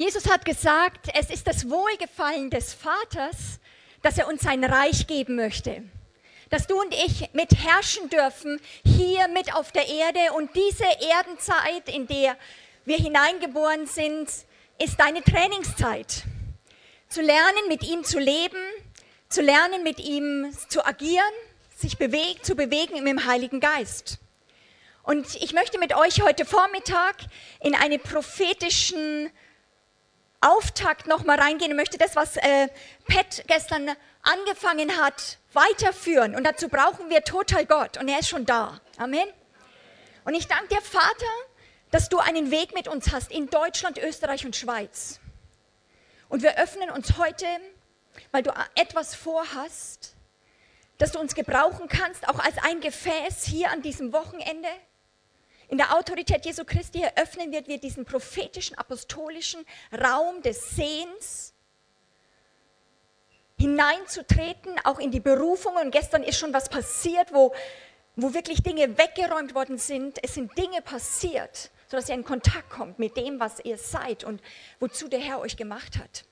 Jesus hat gesagt, es ist das Wohlgefallen des Vaters, dass er uns sein Reich geben möchte. Dass du und ich mit herrschen dürfen, hier mit auf der Erde. Und diese Erdenzeit, in der wir hineingeboren sind, ist deine Trainingszeit. Zu lernen, mit ihm zu leben, zu lernen, mit ihm zu agieren, sich bewegt, zu bewegen im Heiligen Geist. Und ich möchte mit euch heute Vormittag in einen prophetischen Auftakt nochmal reingehen und möchte das, was äh, Pat gestern angefangen hat, weiterführen. Und dazu brauchen wir total Gott. Und er ist schon da. Amen. Und ich danke dir, Vater, dass du einen Weg mit uns hast in Deutschland, Österreich und Schweiz. Und wir öffnen uns heute, weil du etwas vorhast, dass du uns gebrauchen kannst, auch als ein Gefäß hier an diesem Wochenende. In der Autorität Jesu Christi eröffnen wir diesen prophetischen, apostolischen Raum des Sehens, hineinzutreten, auch in die Berufungen. Und gestern ist schon was passiert, wo, wo wirklich Dinge weggeräumt worden sind. Es sind Dinge passiert, sodass ihr in Kontakt kommt mit dem, was ihr seid und wozu der Herr euch gemacht hat.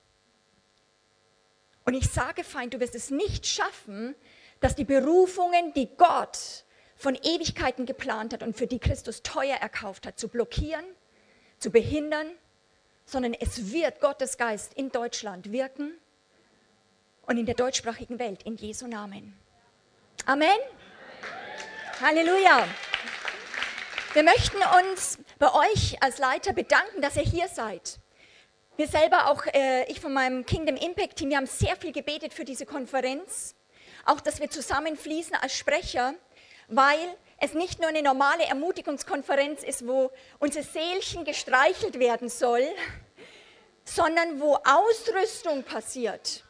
Und ich sage, Feind, du wirst es nicht schaffen, dass die Berufungen, die Gott von Ewigkeiten geplant hat und für die Christus teuer erkauft hat, zu blockieren, zu behindern, sondern es wird Gottes Geist in Deutschland wirken und in der deutschsprachigen Welt in Jesu Namen. Amen. Halleluja. Wir möchten uns bei euch als Leiter bedanken, dass ihr hier seid. Wir selber, auch äh, ich von meinem Kingdom Impact Team, wir haben sehr viel gebetet für diese Konferenz. Auch, dass wir zusammenfließen als Sprecher weil es nicht nur eine normale Ermutigungskonferenz ist, wo unser Seelchen gestreichelt werden soll, sondern wo Ausrüstung passiert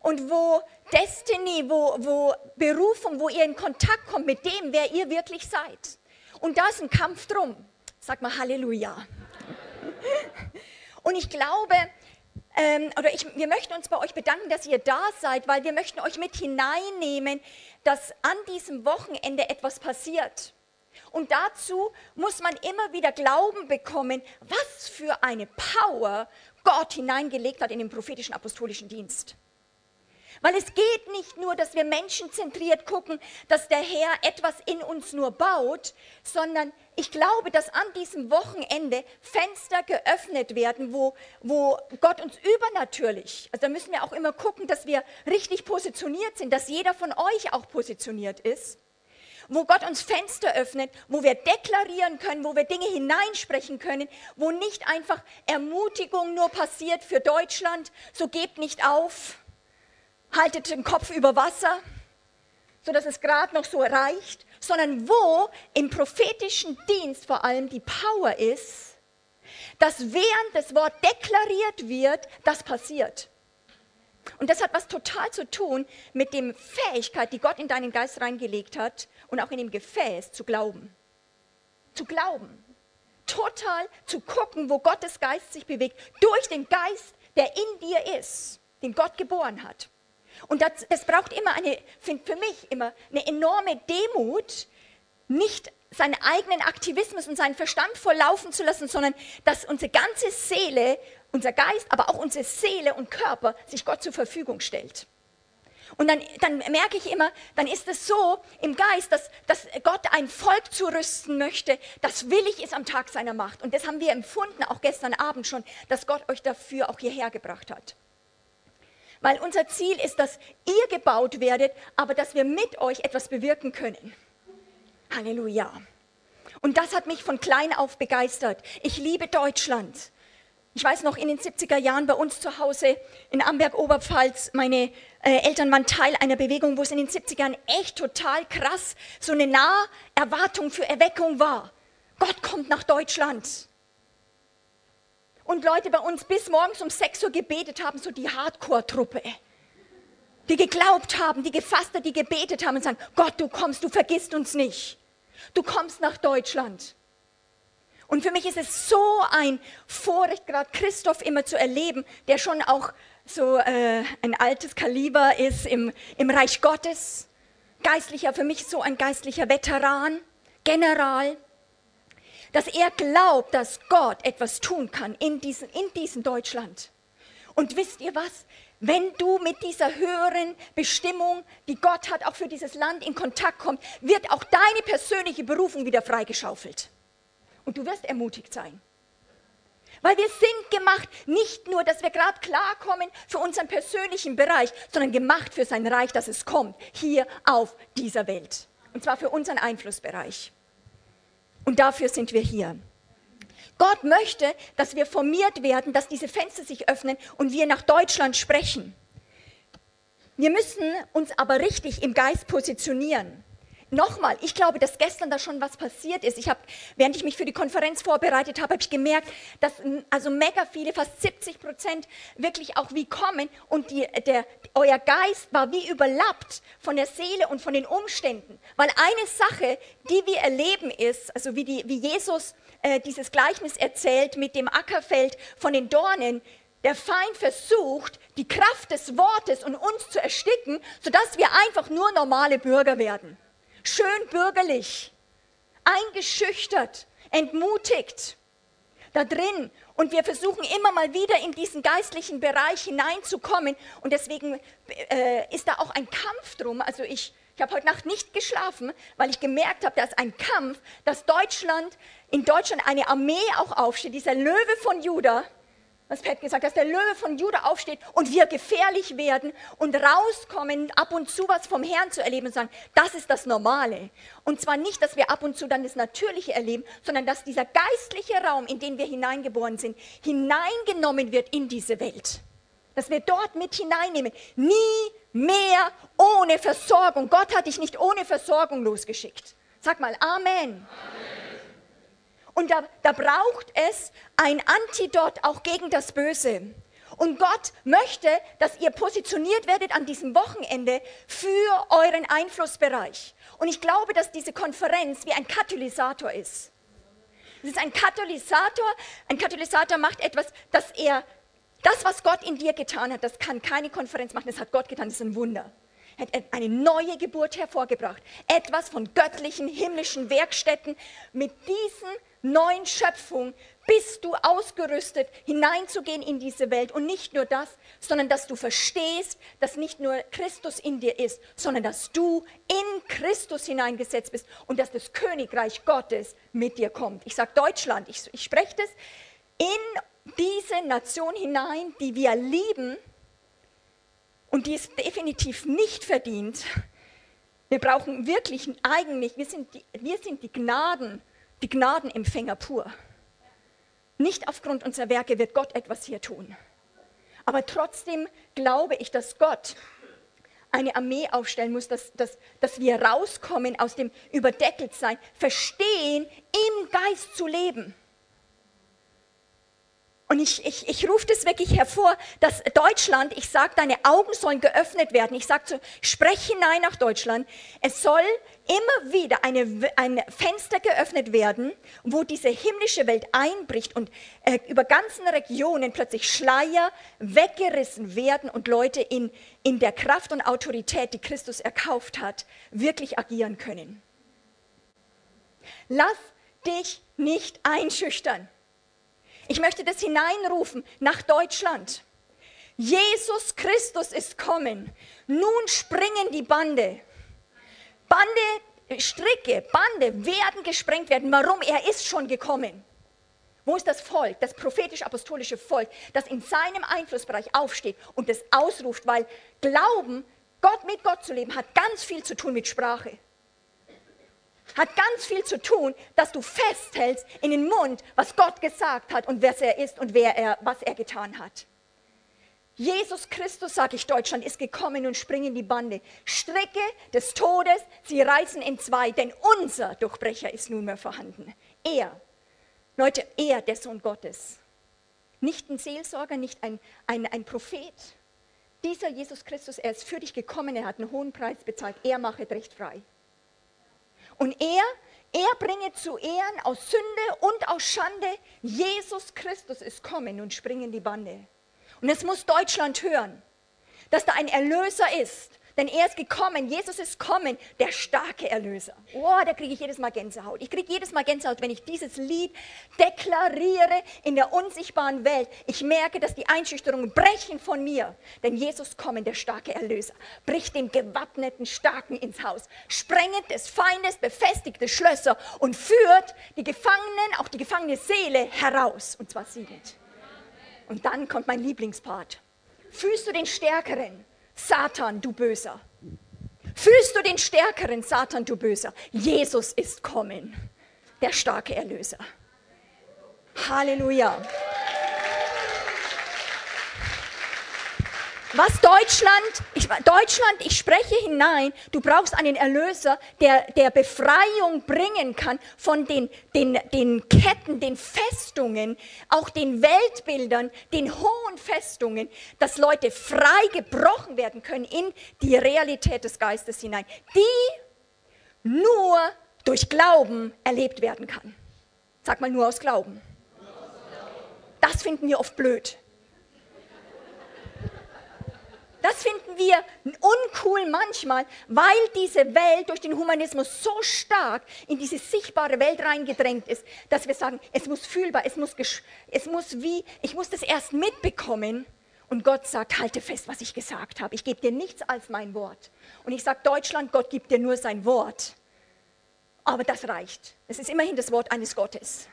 und wo Destiny, wo, wo Berufung, wo ihr in Kontakt kommt mit dem, wer ihr wirklich seid. Und da ist ein Kampf drum. Sag mal Halleluja. Und ich glaube, ähm, oder ich, wir möchten uns bei euch bedanken, dass ihr da seid, weil wir möchten euch mit hineinnehmen, dass an diesem Wochenende etwas passiert. Und dazu muss man immer wieder Glauben bekommen, was für eine Power Gott hineingelegt hat in den prophetischen apostolischen Dienst. Weil es geht nicht nur, dass wir menschenzentriert gucken, dass der Herr etwas in uns nur baut, sondern ich glaube, dass an diesem Wochenende Fenster geöffnet werden, wo, wo Gott uns übernatürlich, also da müssen wir auch immer gucken, dass wir richtig positioniert sind, dass jeder von euch auch positioniert ist, wo Gott uns Fenster öffnet, wo wir deklarieren können, wo wir Dinge hineinsprechen können, wo nicht einfach Ermutigung nur passiert für Deutschland, so gebt nicht auf, haltet den Kopf über Wasser, sodass es gerade noch so reicht, sondern wo im prophetischen Dienst vor allem die Power ist, dass während das Wort deklariert wird, das passiert. Und das hat was total zu tun mit der Fähigkeit, die Gott in deinen Geist reingelegt hat und auch in dem Gefäß zu glauben. Zu glauben. Total zu gucken, wo Gottes Geist sich bewegt, durch den Geist, der in dir ist, den Gott geboren hat. Und das, das braucht immer eine, für mich immer eine enorme Demut, nicht seinen eigenen Aktivismus und seinen Verstand volllaufen zu lassen, sondern dass unsere ganze Seele, unser Geist, aber auch unsere Seele und Körper sich Gott zur Verfügung stellt. Und dann, dann merke ich immer, dann ist es so im Geist, dass, dass Gott ein Volk zurüsten möchte, das willig ist am Tag seiner Macht. Und das haben wir empfunden, auch gestern Abend schon, dass Gott euch dafür auch hierher gebracht hat. Weil unser Ziel ist, dass ihr gebaut werdet, aber dass wir mit euch etwas bewirken können. Halleluja. Und das hat mich von klein auf begeistert. Ich liebe Deutschland. Ich weiß noch, in den 70er Jahren bei uns zu Hause in Amberg-Oberpfalz, meine äh, Eltern waren Teil einer Bewegung, wo es in den 70er Jahren echt total krass so eine Naherwartung für Erweckung war. Gott kommt nach Deutschland und Leute bei uns bis morgens um 6 Uhr gebetet haben, so die Hardcore-Truppe. Die geglaubt haben, die gefastet, die gebetet haben und sagen, Gott, du kommst, du vergisst uns nicht. Du kommst nach Deutschland. Und für mich ist es so ein Vorrecht, gerade Christoph immer zu erleben, der schon auch so äh, ein altes Kaliber ist im, im Reich Gottes. Geistlicher, für mich so ein geistlicher Veteran, General dass er glaubt, dass Gott etwas tun kann in diesem, in diesem Deutschland. Und wisst ihr was? Wenn du mit dieser höheren Bestimmung, die Gott hat, auch für dieses Land in Kontakt kommst, wird auch deine persönliche Berufung wieder freigeschaufelt. Und du wirst ermutigt sein. Weil wir sind gemacht, nicht nur, dass wir gerade klarkommen für unseren persönlichen Bereich, sondern gemacht für sein Reich, dass es kommt, hier auf dieser Welt. Und zwar für unseren Einflussbereich. Und dafür sind wir hier. Gott möchte, dass wir formiert werden, dass diese Fenster sich öffnen und wir nach Deutschland sprechen. Wir müssen uns aber richtig im Geist positionieren. Nochmal, ich glaube, dass gestern da schon was passiert ist. Ich habe, während ich mich für die Konferenz vorbereitet habe, habe ich gemerkt, dass also mega viele, fast 70 Prozent wirklich auch wie kommen und die, der, euer Geist war wie überlappt von der Seele und von den Umständen. Weil eine Sache, die wir erleben ist, also wie, die, wie Jesus äh, dieses Gleichnis erzählt mit dem Ackerfeld von den Dornen, der Feind versucht, die Kraft des Wortes und uns zu ersticken, sodass wir einfach nur normale Bürger werden schön bürgerlich, eingeschüchtert, entmutigt da drin. Und wir versuchen immer mal wieder in diesen geistlichen Bereich hineinzukommen. Und deswegen äh, ist da auch ein Kampf drum. Also ich, ich habe heute Nacht nicht geschlafen, weil ich gemerkt habe, da ist ein Kampf, dass Deutschland, in Deutschland eine Armee auch aufsteht, dieser Löwe von Judah, was Pat gesagt hat, dass der Löwe von Juda aufsteht und wir gefährlich werden und rauskommen, ab und zu was vom Herrn zu erleben und sagen, das ist das Normale. Und zwar nicht, dass wir ab und zu dann das Natürliche erleben, sondern dass dieser geistliche Raum, in den wir hineingeboren sind, hineingenommen wird in diese Welt. Dass wir dort mit hineinnehmen. Nie mehr ohne Versorgung. Gott hat dich nicht ohne Versorgung losgeschickt. Sag mal Amen. Amen. Und da, da braucht es ein Antidot auch gegen das Böse. Und Gott möchte, dass ihr positioniert werdet an diesem Wochenende für euren Einflussbereich. Und ich glaube, dass diese Konferenz wie ein Katalysator ist. Es ist ein Katalysator. Ein Katalysator macht etwas, dass er, das, was Gott in dir getan hat, das kann keine Konferenz machen, das hat Gott getan, das ist ein Wunder. Er hat eine neue Geburt hervorgebracht. Etwas von göttlichen, himmlischen Werkstätten mit diesen neuen Schöpfung bist du ausgerüstet, hineinzugehen in diese Welt. Und nicht nur das, sondern dass du verstehst, dass nicht nur Christus in dir ist, sondern dass du in Christus hineingesetzt bist und dass das Königreich Gottes mit dir kommt. Ich sage Deutschland, ich, ich spreche das in diese Nation hinein, die wir lieben und die es definitiv nicht verdient. Wir brauchen wirklich eigentlich, wir sind die, wir sind die Gnaden die Gnadenempfänger pur. Nicht aufgrund unserer Werke wird Gott etwas hier tun. Aber trotzdem glaube ich, dass Gott eine Armee aufstellen muss, dass, dass, dass wir rauskommen aus dem Überdeckeltsein, verstehen, im Geist zu leben. Und ich, ich, ich rufe das wirklich hervor, dass Deutschland, ich sage, deine Augen sollen geöffnet werden. Ich sage so, sprech hinein nach Deutschland. Es soll immer wieder eine, ein Fenster geöffnet werden, wo diese himmlische Welt einbricht und äh, über ganzen Regionen plötzlich Schleier weggerissen werden und Leute in, in der Kraft und Autorität, die Christus erkauft hat, wirklich agieren können. Lass dich nicht einschüchtern. Ich möchte das hineinrufen nach Deutschland. Jesus Christus ist kommen. Nun springen die Bande. Bande, Stricke, Bande werden gesprengt werden. Warum? Er ist schon gekommen. Wo ist das Volk, das prophetisch-apostolische Volk, das in seinem Einflussbereich aufsteht und das ausruft, weil Glauben, Gott mit Gott zu leben, hat ganz viel zu tun mit Sprache hat ganz viel zu tun, dass du festhältst in den Mund, was Gott gesagt hat und wer er ist und wer er, was er getan hat. Jesus Christus, sage ich Deutschland, ist gekommen und springen die Bande. Strecke des Todes, sie reißen in zwei, denn unser Durchbrecher ist nunmehr vorhanden. Er, Leute, er, der Sohn Gottes. Nicht ein Seelsorger, nicht ein, ein, ein Prophet. Dieser Jesus Christus, er ist für dich gekommen, er hat einen hohen Preis bezahlt, er macht recht frei. Und er, er bringe zu Ehren aus Sünde und aus Schande, Jesus Christus ist kommen und springen die Bande. Und es muss Deutschland hören, dass da ein Erlöser ist, Denn er ist gekommen, Jesus ist kommen, der starke Erlöser. Oh, da kriege ich jedes Mal Gänsehaut. Ich kriege jedes Mal Gänsehaut, wenn ich dieses Lied deklariere in der unsichtbaren Welt. Ich merke, dass die Einschüchterungen brechen von mir. Denn Jesus kommen, der starke Erlöser, bricht den gewappneten Starken ins Haus, sprenget des Feindes befestigte Schlösser und führt die Gefangenen, auch die gefangene Seele heraus, und zwar siegend. Und dann kommt mein Lieblingspart. Fühlst du den Stärkeren? Satan, du Böser. Fühlst du den Stärkeren, Satan, du Böser? Jesus ist kommen, der starke Erlöser. Halleluja. Was Deutschland, ich, Deutschland, ich spreche hinein, du brauchst einen Erlöser, der, der Befreiung bringen kann von den, den, den Ketten, den Festungen, auch den Weltbildern, den hohen Festungen, dass Leute frei gebrochen werden können in die Realität des Geistes hinein, die nur durch Glauben erlebt werden kann. Sag mal nur aus Glauben. Das finden wir oft blöd. Das finden wir uncool manchmal, weil diese Welt durch den Humanismus so stark in diese sichtbare Welt reingedrängt ist, dass wir sagen, es muss fühlbar, es muss, es muss wie, ich muss das erst mitbekommen. Und Gott sagt, halte fest, was ich gesagt habe. Ich gebe dir nichts als mein Wort. Und ich sage Deutschland, Gott gibt dir nur sein Wort. Aber das reicht. Es ist immerhin das Wort eines Gottes.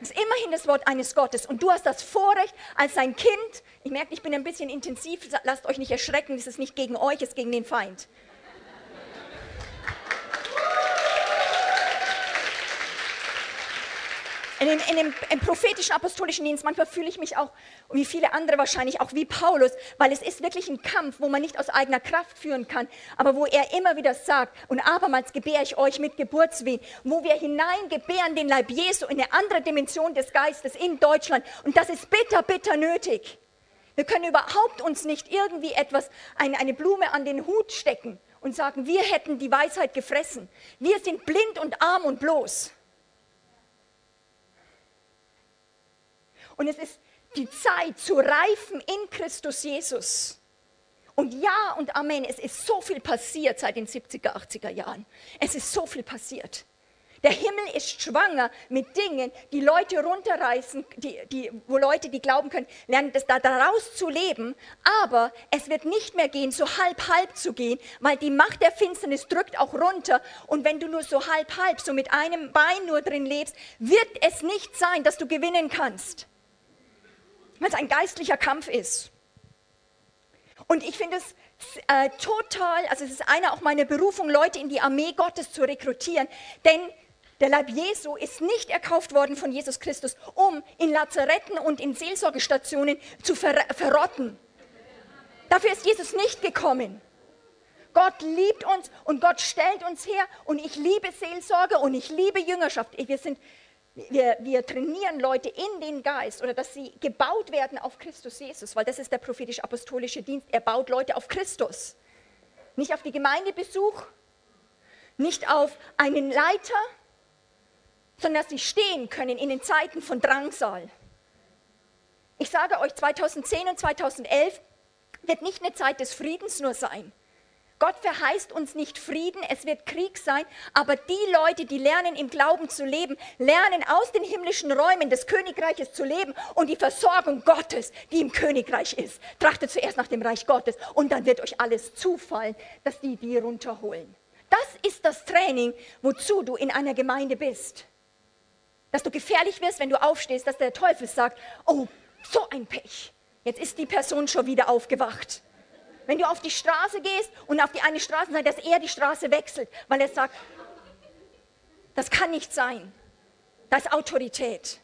Das ist immerhin das Wort eines Gottes. Und du hast das Vorrecht als sein Kind. Ich merke, ich bin ein bisschen intensiv. Lasst euch nicht erschrecken. Es ist nicht gegen euch, es ist gegen den Feind. In dem, in dem im prophetischen apostolischen Dienst, manchmal fühle ich mich auch, wie viele andere wahrscheinlich, auch wie Paulus, weil es ist wirklich ein Kampf, wo man nicht aus eigener Kraft führen kann, aber wo er immer wieder sagt, und abermals gebäre ich euch mit Geburtswehen, wo wir hineingebären den Leib Jesu in eine andere Dimension des Geistes in Deutschland. Und das ist bitter, bitter nötig. Wir können überhaupt uns nicht irgendwie etwas, eine, eine Blume an den Hut stecken und sagen, wir hätten die Weisheit gefressen. Wir sind blind und arm und bloß. Und es ist die Zeit zu reifen in Christus Jesus. Und ja und Amen, es ist so viel passiert seit den 70er, 80er Jahren. Es ist so viel passiert. Der Himmel ist schwanger mit Dingen, die Leute runterreißen, die, die, wo Leute, die glauben können, lernen das da daraus zu leben. Aber es wird nicht mehr gehen, so halb halb zu gehen, weil die Macht der Finsternis drückt auch runter. Und wenn du nur so halb halb, so mit einem Bein nur drin lebst, wird es nicht sein, dass du gewinnen kannst weil es ein geistlicher Kampf ist. Und ich finde es äh, total, also es ist eine auch meine Berufung, Leute in die Armee Gottes zu rekrutieren, denn der Leib Jesu ist nicht erkauft worden von Jesus Christus, um in Lazaretten und in Seelsorgestationen zu ver verrotten. Dafür ist Jesus nicht gekommen. Gott liebt uns und Gott stellt uns her und ich liebe Seelsorge und ich liebe Jüngerschaft. Wir sind wir, wir trainieren Leute in den Geist oder dass sie gebaut werden auf Christus Jesus, weil das ist der prophetisch-apostolische Dienst. Er baut Leute auf Christus. Nicht auf die Gemeindebesuch, nicht auf einen Leiter, sondern dass sie stehen können in den Zeiten von Drangsal. Ich sage euch, 2010 und 2011 wird nicht eine Zeit des Friedens nur sein. Gott verheißt uns nicht Frieden, es wird Krieg sein, aber die Leute, die lernen im Glauben zu leben, lernen aus den himmlischen Räumen des Königreiches zu leben und die Versorgung Gottes, die im Königreich ist. Trachtet zuerst nach dem Reich Gottes und dann wird euch alles zufallen, dass die die runterholen. Das ist das Training, wozu du in einer Gemeinde bist. Dass du gefährlich wirst, wenn du aufstehst, dass der Teufel sagt, oh, so ein Pech. Jetzt ist die Person schon wieder aufgewacht. Wenn du auf die Straße gehst und auf die eine Straßenseite, dass er die Straße wechselt, weil er sagt, das kann nicht sein. Das ist Autorität.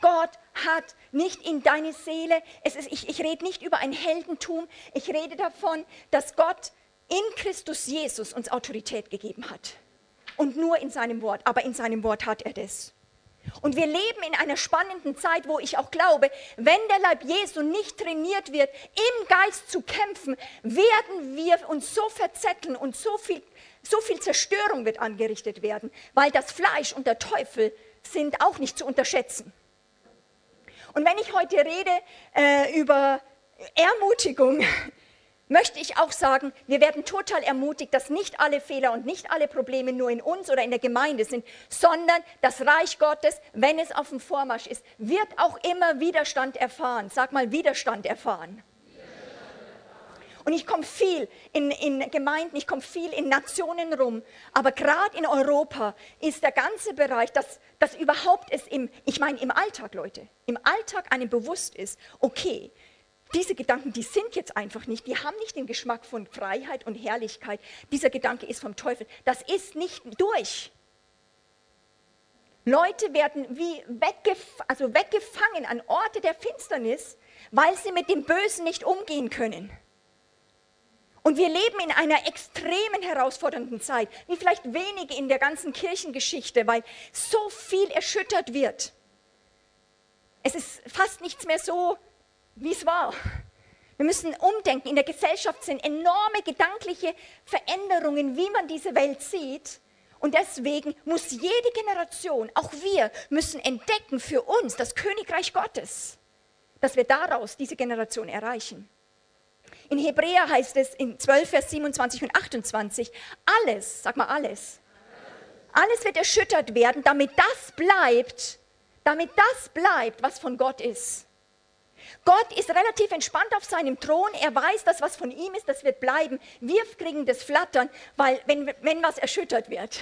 Gott hat nicht in deine Seele, es ist, ich, ich rede nicht über ein Heldentum, ich rede davon, dass Gott in Christus Jesus uns Autorität gegeben hat. Und nur in seinem Wort, aber in seinem Wort hat er das. Und wir leben in einer spannenden Zeit, wo ich auch glaube, wenn der Leib Jesu nicht trainiert wird, im Geist zu kämpfen, werden wir uns so verzetteln und so viel, so viel Zerstörung wird angerichtet werden, weil das Fleisch und der Teufel sind auch nicht zu unterschätzen. Und wenn ich heute rede äh, über Ermutigung, möchte ich auch sagen, wir werden total ermutigt, dass nicht alle Fehler und nicht alle Probleme nur in uns oder in der Gemeinde sind, sondern das Reich Gottes, wenn es auf dem Vormarsch ist, wird auch immer Widerstand erfahren. Sag mal Widerstand erfahren. Und ich komme viel in, in Gemeinden, ich komme viel in Nationen rum. Aber gerade in Europa ist der ganze Bereich, dass, dass überhaupt es im, ich meine im Alltag, Leute, im Alltag einem bewusst ist, okay, diese Gedanken, die sind jetzt einfach nicht, die haben nicht den Geschmack von Freiheit und Herrlichkeit. Dieser Gedanke ist vom Teufel. Das ist nicht durch. Leute werden wie weggef also weggefangen an Orte der Finsternis, weil sie mit dem Bösen nicht umgehen können. Und wir leben in einer extremen herausfordernden Zeit, wie vielleicht wenige in der ganzen Kirchengeschichte, weil so viel erschüttert wird. Es ist fast nichts mehr so, wie es war. Wir müssen umdenken. In der Gesellschaft sind enorme gedankliche Veränderungen, wie man diese Welt sieht. Und deswegen muss jede Generation, auch wir, müssen entdecken für uns das Königreich Gottes, dass wir daraus diese Generation erreichen. In Hebräer heißt es in 12, Vers 27 und 28, alles, sag mal alles, alles wird erschüttert werden, damit das bleibt, damit das bleibt, was von Gott ist. Gott ist relativ entspannt auf seinem Thron. Er weiß, dass was von ihm ist, das wird bleiben. Wir kriegen das Flattern, weil wenn, wenn was erschüttert wird.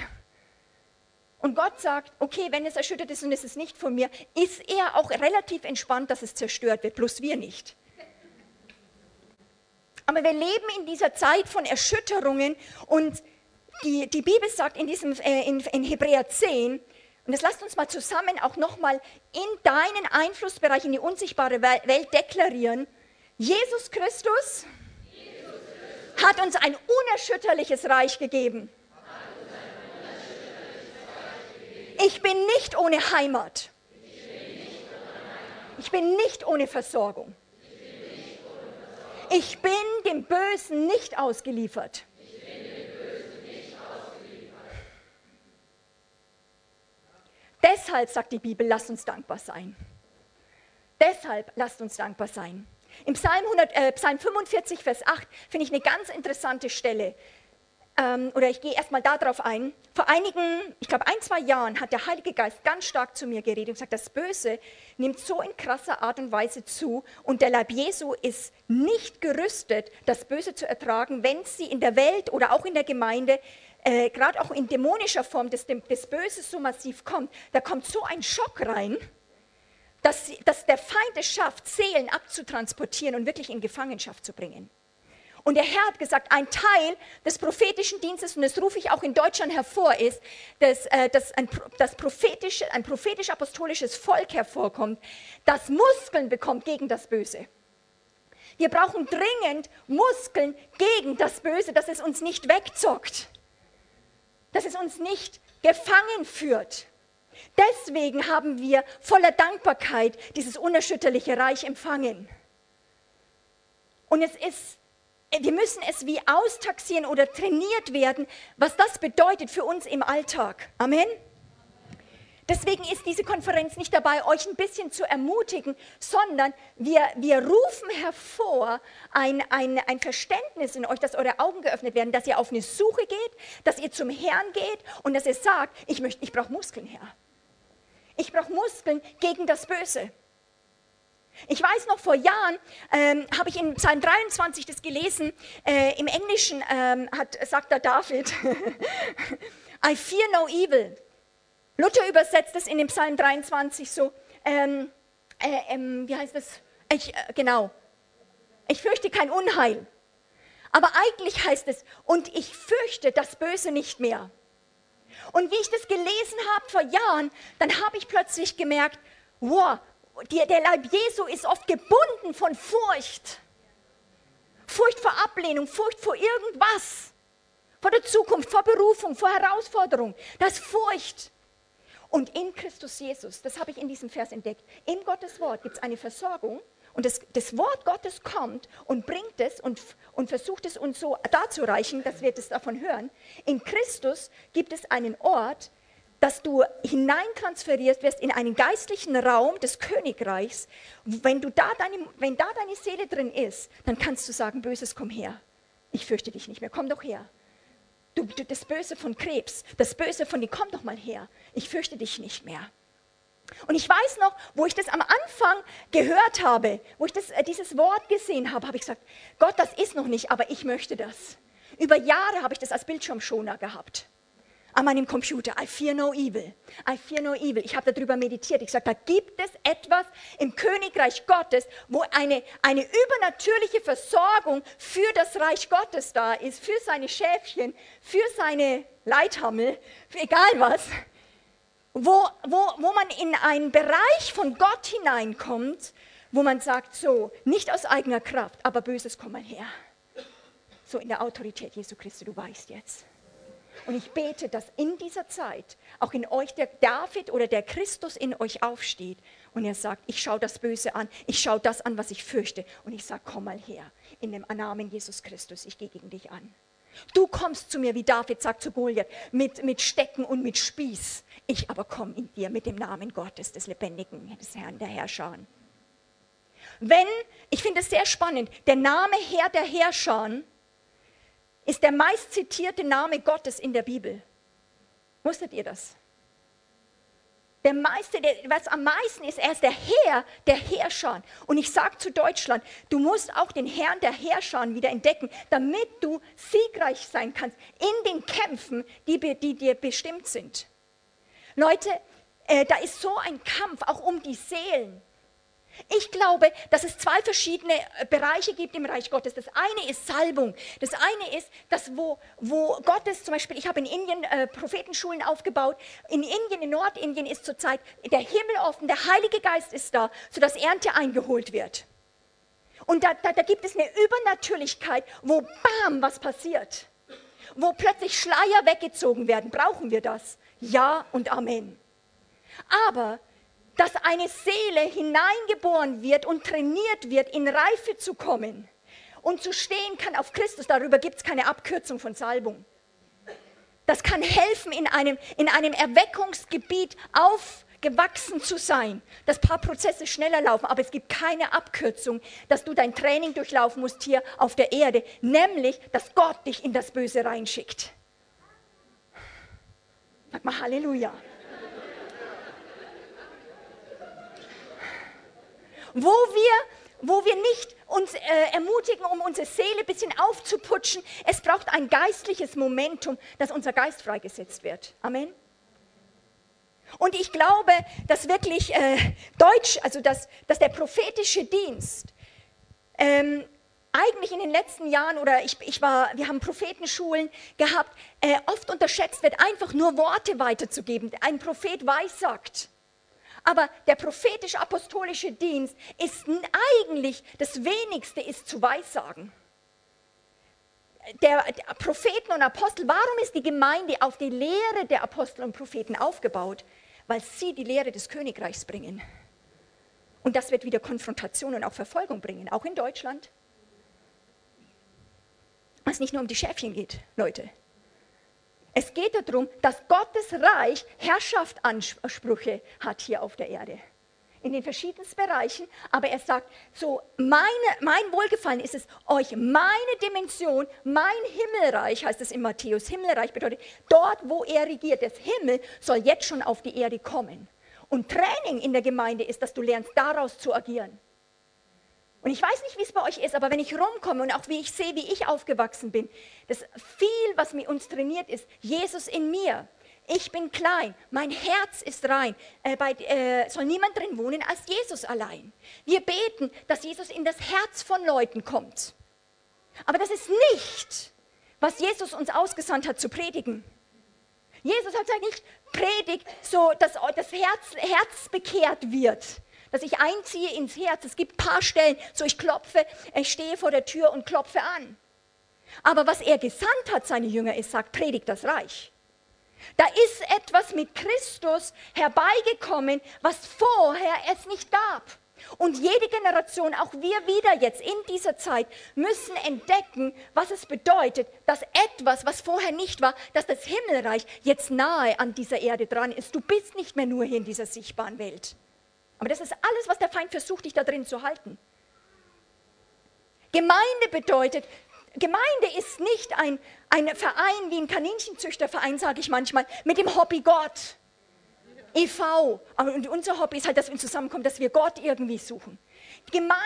Und Gott sagt, okay, wenn es erschüttert ist und es ist nicht von mir, ist er auch relativ entspannt, dass es zerstört wird, bloß wir nicht. Aber wir leben in dieser Zeit von Erschütterungen und die, die Bibel sagt in, diesem, äh, in, in Hebräer 10, und das lasst uns mal zusammen auch nochmal in deinen Einflussbereich, in die unsichtbare Welt deklarieren. Jesus Christus, Jesus Christus hat uns ein unerschütterliches Reich gegeben. Ich bin nicht ohne Heimat. Ich bin nicht ohne Versorgung. Ich bin dem Bösen nicht ausgeliefert. Deshalb sagt die Bibel, lasst uns dankbar sein. Deshalb lasst uns dankbar sein. Im Psalm, 100, äh, Psalm 45, Vers 8 finde ich eine ganz interessante Stelle ähm, oder ich gehe erstmal darauf ein. Vor einigen, ich glaube ein, zwei Jahren hat der Heilige Geist ganz stark zu mir geredet und gesagt, das Böse nimmt so in krasser Art und Weise zu und der Leib Jesu ist nicht gerüstet, das Böse zu ertragen, wenn sie in der Welt oder auch in der Gemeinde äh, gerade auch in dämonischer Form das, das Böse so massiv kommt, da kommt so ein Schock rein, dass, dass der Feind es schafft, Seelen abzutransportieren und wirklich in Gefangenschaft zu bringen. Und der Herr hat gesagt, ein Teil des prophetischen Dienstes, und das rufe ich auch in Deutschland hervor, ist, dass, äh, dass ein, das prophetische, ein prophetisch-apostolisches Volk hervorkommt, das Muskeln bekommt gegen das Böse. Wir brauchen dringend Muskeln gegen das Böse, dass es uns nicht wegzockt, dass es uns nicht gefangen führt. Deswegen haben wir voller Dankbarkeit dieses unerschütterliche Reich empfangen. Und es ist wir müssen es wie austaxieren oder trainiert werden, was das bedeutet für uns im Alltag. Amen. Deswegen ist diese Konferenz nicht dabei, euch ein bisschen zu ermutigen, sondern wir, wir rufen hervor ein, ein, ein Verständnis in euch, dass eure Augen geöffnet werden, dass ihr auf eine Suche geht, dass ihr zum Herrn geht und dass ihr sagt, ich, ich brauche Muskeln, Herr. Ich brauche Muskeln gegen das Böse. Ich weiß noch, vor Jahren ähm, habe ich in Psalm 23 das gelesen. Äh, Im Englischen ähm, hat, sagt da David, I fear no evil. Luther übersetzt es in dem Psalm 23 so, ähm, äh, ähm, wie heißt das? Ich, äh, genau, ich fürchte kein Unheil. Aber eigentlich heißt es, und ich fürchte das Böse nicht mehr. Und wie ich das gelesen habe vor Jahren, dann habe ich plötzlich gemerkt, wow, die, der Leib Jesu ist oft gebunden von Furcht. Furcht vor Ablehnung, Furcht vor irgendwas, vor der Zukunft, vor Berufung, vor Herausforderung. Das Furcht. Und in Christus Jesus, das habe ich in diesem Vers entdeckt, in Gottes Wort gibt es eine Versorgung und das, das, Wort Gottes kommt und bringt es und, und versucht es uns so darzureichen, dass wir das davon hören. In Christus gibt es einen Ort, dass du hineintransferierst wirst in einen geistlichen Raum des Königreichs. Wenn, du da deine, wenn da deine Seele drin ist, dann kannst du sagen, Böses, komm her. Ich fürchte dich nicht mehr, komm doch her. Du, du, das Böse von Krebs, das Böse von dir, komm doch mal her. Ich fürchte dich nicht mehr. Und ich weiß noch, wo ich das am Anfang gehört habe, wo ich das, äh, dieses Wort gesehen habe, habe ich gesagt, Gott, das ist noch nicht, aber ich möchte das. Über Jahre habe ich das als Bildschirmschoner gehabt an meinem Computer. I fear no evil. I fear no evil. Ich habe darüber meditiert. Ich sage, da gibt es etwas im Königreich Gottes, wo eine, eine übernatürliche Versorgung für das Reich Gottes da ist, für seine Schäfchen, für seine Leithammel, für egal was. Wo, wo, wo man in einen Bereich von Gott hineinkommt, wo man sagt, so, nicht aus eigener Kraft, aber Böses, komm mal her. So in der Autorität Jesu Christi, du weißt jetzt. Und ich bete, dass in dieser Zeit auch in euch der David oder der Christus in euch aufsteht und er sagt, ich schaue das Böse an, ich schaue das an, was ich fürchte und ich sage, komm mal her, in dem Namen Jesus Christus, ich gehe gegen dich an. Du kommst zu mir, wie David sagt zu Goliath, mit, mit Stecken und mit Spieß. Ich aber komme in dir mit dem Namen Gottes, des Lebendigen, des Herrn der Herrscher. Wenn, ich finde es sehr spannend, der Name Herr der Herrscher ist der meistzitierte Name Gottes in der Bibel. Wusstet ihr das? Der meiste, der, was am meisten ist, er ist der Herr der Herrscher. Und ich sage zu Deutschland, du musst auch den Herrn der Herrscher wieder entdecken, damit du siegreich sein kannst in den Kämpfen, die, die dir bestimmt sind. Leute, äh, da ist so ein Kampf auch um die Seelen. Ich glaube, dass es zwei verschiedene äh, Bereiche gibt im Reich Gottes. Das eine ist Salbung. Das eine ist, dass wo, wo Gottes, zum Beispiel, ich habe in Indien äh, Prophetenschulen aufgebaut. In Indien, in Nordindien ist zurzeit der Himmel offen, der Heilige Geist ist da, sodass Ernte eingeholt wird. Und da, da, da gibt es eine Übernatürlichkeit, wo bam, was passiert. Wo plötzlich Schleier weggezogen werden. Brauchen wir das? Ja und Amen. Aber dass eine Seele hineingeboren wird und trainiert wird, in Reife zu kommen und zu stehen kann auf Christus. Darüber gibt es keine Abkürzung von Salbung. Das kann helfen, in einem, in einem Erweckungsgebiet aufgewachsen zu sein, dass ein paar Prozesse schneller laufen. Aber es gibt keine Abkürzung, dass du dein Training durchlaufen musst hier auf der Erde, nämlich, dass Gott dich in das Böse reinschickt. Sag mal Halleluja. Wo wir, wo wir nicht uns äh, ermutigen, um unsere Seele ein bisschen aufzuputschen. Es braucht ein geistliches Momentum, dass unser Geist freigesetzt wird. Amen. Und ich glaube, dass wirklich äh, Deutsch, also dass, dass der prophetische Dienst ähm, eigentlich in den letzten Jahren oder ich, ich war, wir haben Prophetenschulen gehabt, äh, oft unterschätzt wird, einfach nur Worte weiterzugeben. Ein Prophet weissagt. Aber der prophetisch-apostolische Dienst ist eigentlich das Wenigste, ist zu weissagen. Der, der Propheten und Apostel, warum ist die Gemeinde auf die Lehre der Apostel und Propheten aufgebaut? Weil sie die Lehre des Königreichs bringen. Und das wird wieder Konfrontation und auch Verfolgung bringen, auch in Deutschland. Was nicht nur um die Schäfchen geht, Leute. Es geht darum, dass Gottes Reich Herrschaftsansprüche hat hier auf der Erde. In den verschiedensten Bereichen. Aber er sagt, so meine, mein Wohlgefallen ist es, euch meine Dimension, mein Himmelreich, heißt es in Matthäus, Himmelreich bedeutet, dort wo er regiert, das Himmel soll jetzt schon auf die Erde kommen. Und Training in der Gemeinde ist, dass du lernst, daraus zu agieren. Und ich weiß nicht, wie es bei euch ist, aber wenn ich rumkomme und auch wie ich sehe, wie ich aufgewachsen bin, das viel, was mit uns trainiert ist, Jesus in mir. Ich bin klein, mein Herz ist rein. Äh, bei, äh, soll niemand drin wohnen als Jesus allein. Wir beten, dass Jesus in das Herz von Leuten kommt. Aber das ist nicht, was Jesus uns ausgesandt hat zu predigen. Jesus hat gesagt, nicht predigt, so dass das Herz, Herz bekehrt wird dass ich einziehe ins Herz. Es gibt ein paar Stellen, so ich klopfe, ich stehe vor der Tür und klopfe an. Aber was er gesandt hat, seine Jünger, ist, sagt, predigt das Reich. Da ist etwas mit Christus herbeigekommen, was vorher es nicht gab. Und jede Generation, auch wir wieder jetzt in dieser Zeit, müssen entdecken, was es bedeutet, dass etwas, was vorher nicht war, dass das Himmelreich jetzt nahe an dieser Erde dran ist. Du bist nicht mehr nur hier in dieser sichtbaren Welt. Aber das ist alles, was der Feind versucht, dich da drin zu halten. Gemeinde bedeutet, Gemeinde ist nicht ein, ein Verein wie ein Kaninchenzüchterverein, sage ich manchmal, mit dem Hobby Gott. EV. Und unser Hobby ist halt, dass wir zusammenkommen, dass wir Gott irgendwie suchen. Gemeinde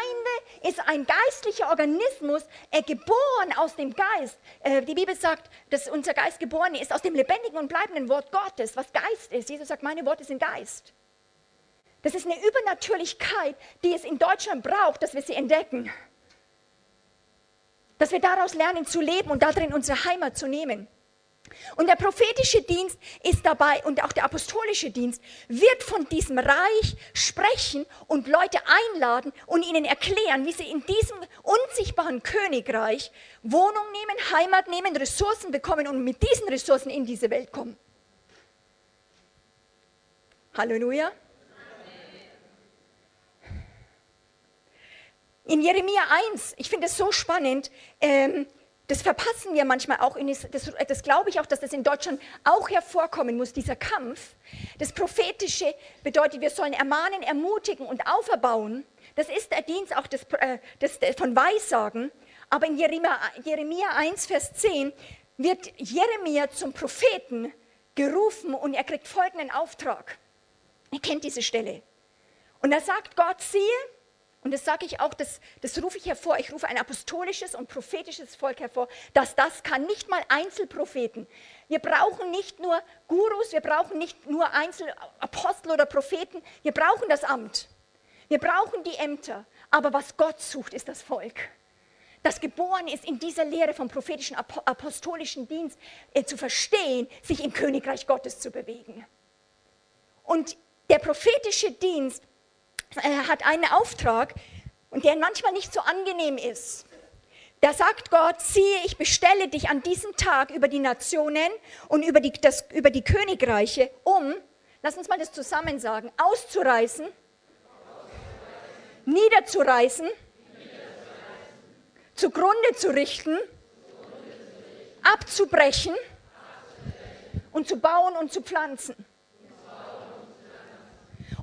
ist ein geistlicher Organismus, äh, geboren aus dem Geist. Äh, die Bibel sagt, dass unser Geist geboren ist aus dem lebendigen und bleibenden Wort Gottes, was Geist ist. Jesus sagt, meine Worte sind Geist. Das ist eine Übernatürlichkeit, die es in Deutschland braucht, dass wir sie entdecken. Dass wir daraus lernen zu leben und darin unsere Heimat zu nehmen. Und der prophetische Dienst ist dabei und auch der apostolische Dienst wird von diesem Reich sprechen und Leute einladen und ihnen erklären, wie sie in diesem unsichtbaren Königreich Wohnung nehmen, Heimat nehmen, Ressourcen bekommen und mit diesen Ressourcen in diese Welt kommen. Halleluja. In Jeremia 1, ich finde es so spannend, ähm, das verpassen wir manchmal auch. Das, das glaube ich auch, dass das in Deutschland auch hervorkommen muss, dieser Kampf. Das Prophetische bedeutet, wir sollen ermahnen, ermutigen und auferbauen. Das ist der Dienst auch des, äh, des, von Weissagen. Aber in Jeremia, Jeremia 1, Vers 10 wird Jeremia zum Propheten gerufen und er kriegt folgenden Auftrag. Ihr kennt diese Stelle. Und da sagt Gott, siehe, und das sage ich auch, das, das rufe ich hervor, ich rufe ein apostolisches und prophetisches Volk hervor, dass das kann, nicht mal Einzelpropheten. Wir brauchen nicht nur Gurus, wir brauchen nicht nur Einzelapostel oder Propheten, wir brauchen das Amt. Wir brauchen die Ämter, aber was Gott sucht, ist das Volk. Das geboren ist, in dieser Lehre vom prophetischen apostolischen Dienst äh, zu verstehen, sich im Königreich Gottes zu bewegen. Und der prophetische Dienst er hat einen Auftrag und der manchmal nicht so angenehm ist. Da sagt Gott, siehe, ich bestelle dich an diesem Tag über die Nationen und über die, das, über die Königreiche, um, lass uns mal das zusammen sagen, auszureißen, auszureißen. niederzureißen, niederzureißen. zugrunde zu richten, zugrunde zu richten. abzubrechen, abzubrechen und zu bauen und zu pflanzen.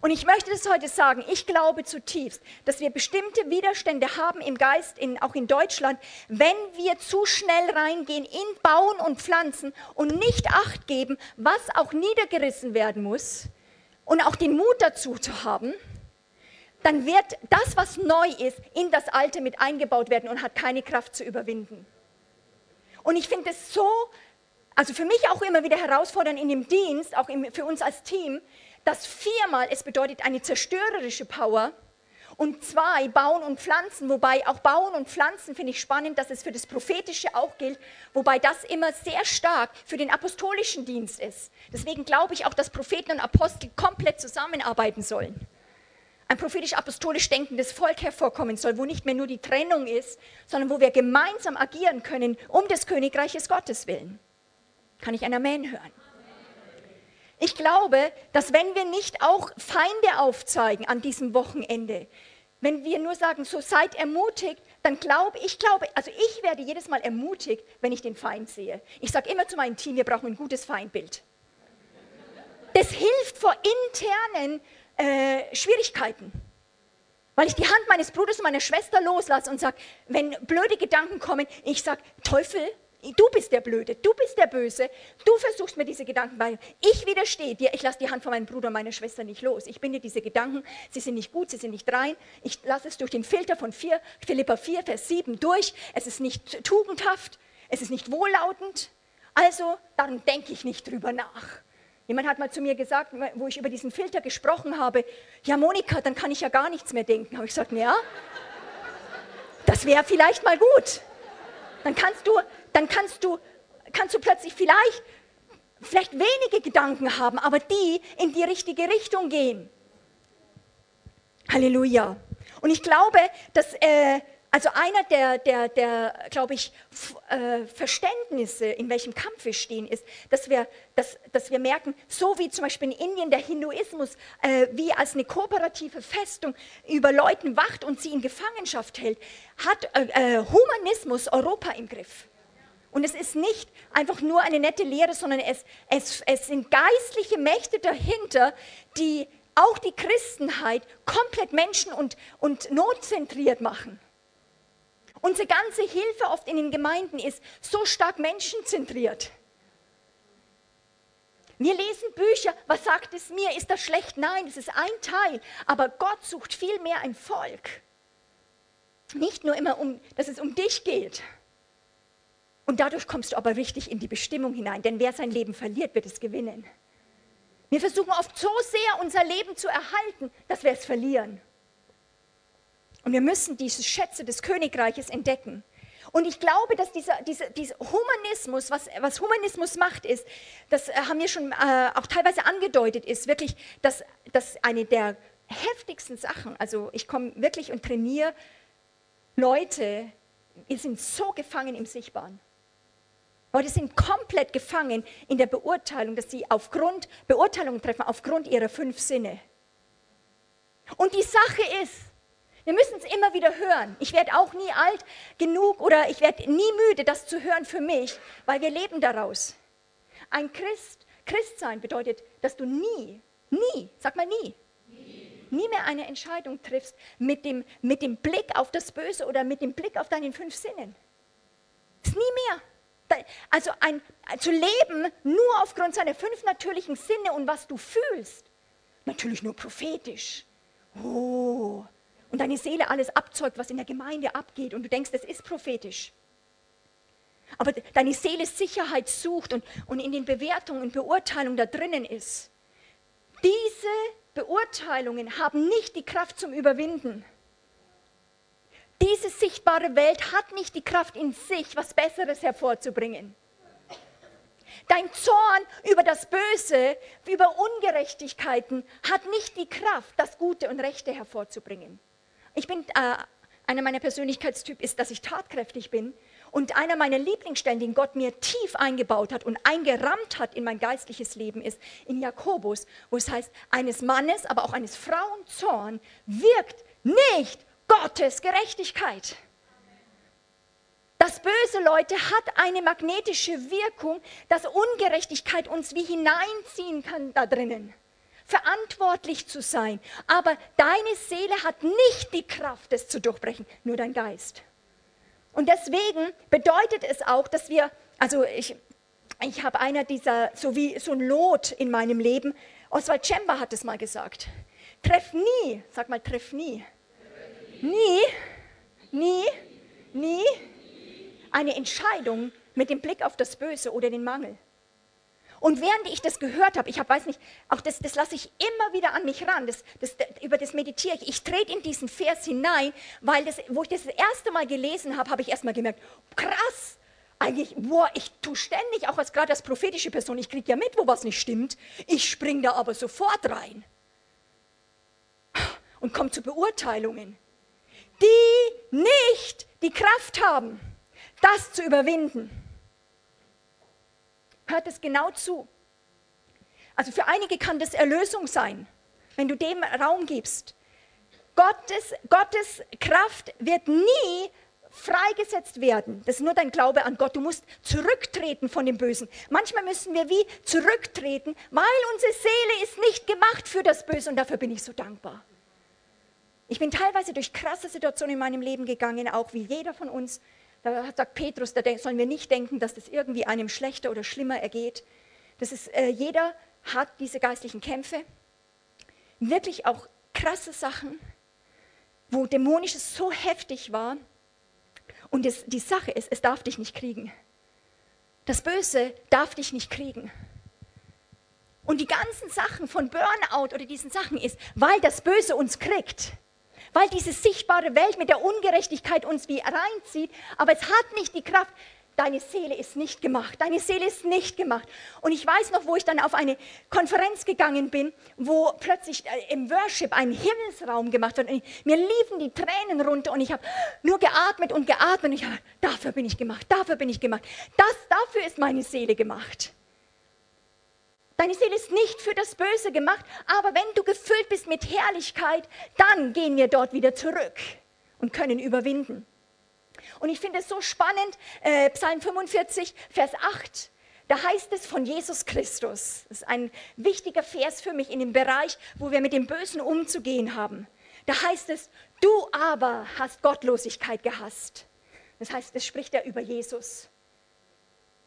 Und ich möchte das heute sagen, ich glaube zutiefst, dass wir bestimmte Widerstände haben im Geist, in, auch in Deutschland, wenn wir zu schnell reingehen in Bauen und Pflanzen und nicht acht geben, was auch niedergerissen werden muss und auch den Mut dazu zu haben, dann wird das, was neu ist, in das Alte mit eingebaut werden und hat keine Kraft zu überwinden. Und ich finde es so, also für mich auch immer wieder herausfordernd in dem Dienst, auch für uns als Team, dass viermal es bedeutet eine zerstörerische Power und zwei bauen und pflanzen, wobei auch bauen und pflanzen finde ich spannend, dass es für das prophetische auch gilt, wobei das immer sehr stark für den apostolischen Dienst ist. Deswegen glaube ich auch, dass Propheten und Apostel komplett zusammenarbeiten sollen. Ein prophetisch-apostolisch denkendes Volk hervorkommen soll, wo nicht mehr nur die Trennung ist, sondern wo wir gemeinsam agieren können, um des Königreiches Gottes willen. Kann ich ein Amen hören? Ich glaube, dass wenn wir nicht auch Feinde aufzeigen an diesem Wochenende, wenn wir nur sagen, so seid ermutigt, dann glaube ich, glaube, also ich werde jedes Mal ermutigt, wenn ich den Feind sehe. Ich sage immer zu meinem Team, wir brauchen ein gutes Feindbild. Das hilft vor internen äh, Schwierigkeiten. Weil ich die Hand meines Bruders und meiner Schwester loslasse und sage, wenn blöde Gedanken kommen, ich sage, Teufel, Du bist der Blöde, du bist der Böse, du versuchst mir diese Gedanken bei. Ich widerstehe dir, ich lasse die Hand von meinem Bruder und meiner Schwester nicht los. Ich binde diese Gedanken, sie sind nicht gut, sie sind nicht rein. Ich lasse es durch den Filter von 4, Philippa 4, Vers 7 durch. Es ist nicht tugendhaft, es ist nicht wohllautend. Also, darum denke ich nicht drüber nach. Jemand hat mal zu mir gesagt, wo ich über diesen Filter gesprochen habe, ja Monika, dann kann ich ja gar nichts mehr denken. Habe ich gesagt, ja, das wäre vielleicht mal gut. Dann kannst du dann kannst du, kannst du plötzlich vielleicht, vielleicht wenige Gedanken haben, aber die in die richtige Richtung gehen. Halleluja. Und ich glaube, dass äh, also einer der, der, der glaube ich, äh, Verständnisse, in welchem Kampf wir stehen, ist, dass wir, dass, dass wir merken, so wie zum Beispiel in Indien der Hinduismus äh, wie als eine kooperative Festung über Leuten wacht und sie in Gefangenschaft hält, hat äh, äh Humanismus Europa im Griff. Und es ist nicht einfach nur eine nette Lehre, sondern es, es, es sind geistliche Mächte dahinter, die auch die Christenheit komplett menschen- und, und notzentriert machen. Unsere ganze Hilfe oft in den Gemeinden ist so stark menschenzentriert. Wir lesen Bücher, was sagt es mir? Ist das schlecht? Nein, es ist ein Teil. Aber Gott sucht viel mehr ein Volk. Nicht nur immer, um, dass es um dich geht. Und dadurch kommst du aber richtig in die Bestimmung hinein, denn wer sein Leben verliert, wird es gewinnen. Wir versuchen oft so sehr unser Leben zu erhalten, dass wir es verlieren. Und wir müssen diese Schätze des Königreiches entdecken. Und ich glaube, dass dieser, dieser, dieser Humanismus, was, was, Humanismus macht, ist, das äh, haben wir schon äh, auch teilweise angedeutet, ist wirklich, dass, dass eine der heftigsten Sachen, also ich komme wirklich und trainiere Leute, wir sind so gefangen im Sichtbaren. Leute sind komplett gefangen in der Beurteilung, dass sie aufgrund, Beurteilungen treffen aufgrund ihrer fünf Sinne. Und die Sache ist, wir müssen es immer wieder hören. Ich werde auch nie alt genug oder ich werde nie müde, das zu hören für mich, weil wir leben daraus. Ein Christ, Christsein bedeutet, dass du nie, nie, sag mal nie, nie mehr eine Entscheidung triffst mit dem, mit dem Blick auf das Böse oder mit dem Blick auf deinen fünf Sinnen. Ist nie mehr. Also ein, zu leben nur aufgrund seiner fünf natürlichen Sinne und was du fühlst, natürlich nur prophetisch. Oh, und deine Seele alles abzeugt, was in der Gemeinde abgeht und du denkst, das ist prophetisch. Aber deine Seele Sicherheit sucht und, und in den Bewertungen und Beurteilungen da drinnen ist. Diese Beurteilungen haben nicht die Kraft zum Überwinden. Diese sichtbare Welt hat nicht die Kraft in sich, was Besseres hervorzubringen. Dein Zorn über das Böse, über Ungerechtigkeiten hat nicht die Kraft, das Gute und Rechte hervorzubringen. Ich bin, äh, einer meiner Persönlichkeitstypen ist, dass ich tatkräftig bin. Und einer meiner Lieblingsstellen, den Gott mir tief eingebaut hat und eingerammt hat in mein geistliches Leben, ist in Jakobus, wo es heißt, eines Mannes, aber auch eines Frauen Zorn wirkt nicht Gottes Gerechtigkeit. Das Böse, Leute, hat eine magnetische Wirkung, dass Ungerechtigkeit uns wie hineinziehen kann da drinnen verantwortlich zu sein. Aber deine Seele hat nicht die Kraft, es zu durchbrechen, nur dein Geist. Und deswegen bedeutet es auch, dass wir, also ich, ich habe einer dieser, so wie so ein Lot in meinem Leben, Oswald Chemba hat es mal gesagt, treff nie, sag mal, treff nie, nie, nie, nie eine Entscheidung mit dem Blick auf das Böse oder den Mangel. Und während ich das gehört habe, ich hab, weiß nicht, auch das, das lasse ich immer wieder an mich ran, das, das, über das meditiere ich. Ich trete in diesen Vers hinein, weil das, wo ich das, das erste Mal gelesen habe, habe ich erstmal gemerkt, krass, eigentlich, boah, ich tue ständig, auch als gerade als prophetische Person, ich kriege ja mit, wo was nicht stimmt. Ich springe da aber sofort rein und komme zu Beurteilungen, die nicht die Kraft haben, das zu überwinden. Hört es genau zu. Also für einige kann das Erlösung sein, wenn du dem Raum gibst. Gottes, Gottes Kraft wird nie freigesetzt werden. Das ist nur dein Glaube an Gott. Du musst zurücktreten von dem Bösen. Manchmal müssen wir wie zurücktreten, weil unsere Seele ist nicht gemacht für das Böse und dafür bin ich so dankbar. Ich bin teilweise durch krasse Situationen in meinem Leben gegangen, auch wie jeder von uns. Da sagt Petrus, da sollen wir nicht denken, dass das irgendwie einem schlechter oder schlimmer ergeht. Das ist, äh, jeder hat diese geistlichen Kämpfe, wirklich auch krasse Sachen, wo dämonisches so heftig war. Und es, die Sache ist, es darf dich nicht kriegen. Das Böse darf dich nicht kriegen. Und die ganzen Sachen von Burnout oder diesen Sachen ist, weil das Böse uns kriegt weil diese sichtbare Welt mit der Ungerechtigkeit uns wie reinzieht, aber es hat nicht die Kraft, deine Seele ist nicht gemacht, deine Seele ist nicht gemacht. Und ich weiß noch, wo ich dann auf eine Konferenz gegangen bin, wo plötzlich äh, im Worship ein Himmelsraum gemacht wird. Und mir liefen die Tränen runter und ich habe nur geatmet und geatmet. Und ich habe, dafür bin ich gemacht, dafür bin ich gemacht. Das, dafür ist meine Seele gemacht. Deine Seele ist nicht für das Böse gemacht, aber wenn du gefüllt bist mit Herrlichkeit, dann gehen wir dort wieder zurück und können überwinden. Und ich finde es so spannend, äh, Psalm 45, Vers 8. Da heißt es von Jesus Christus. Das ist ein wichtiger Vers für mich in dem Bereich, wo wir mit dem Bösen umzugehen haben. Da heißt es, du aber hast Gottlosigkeit gehasst. Das heißt, es spricht er über Jesus.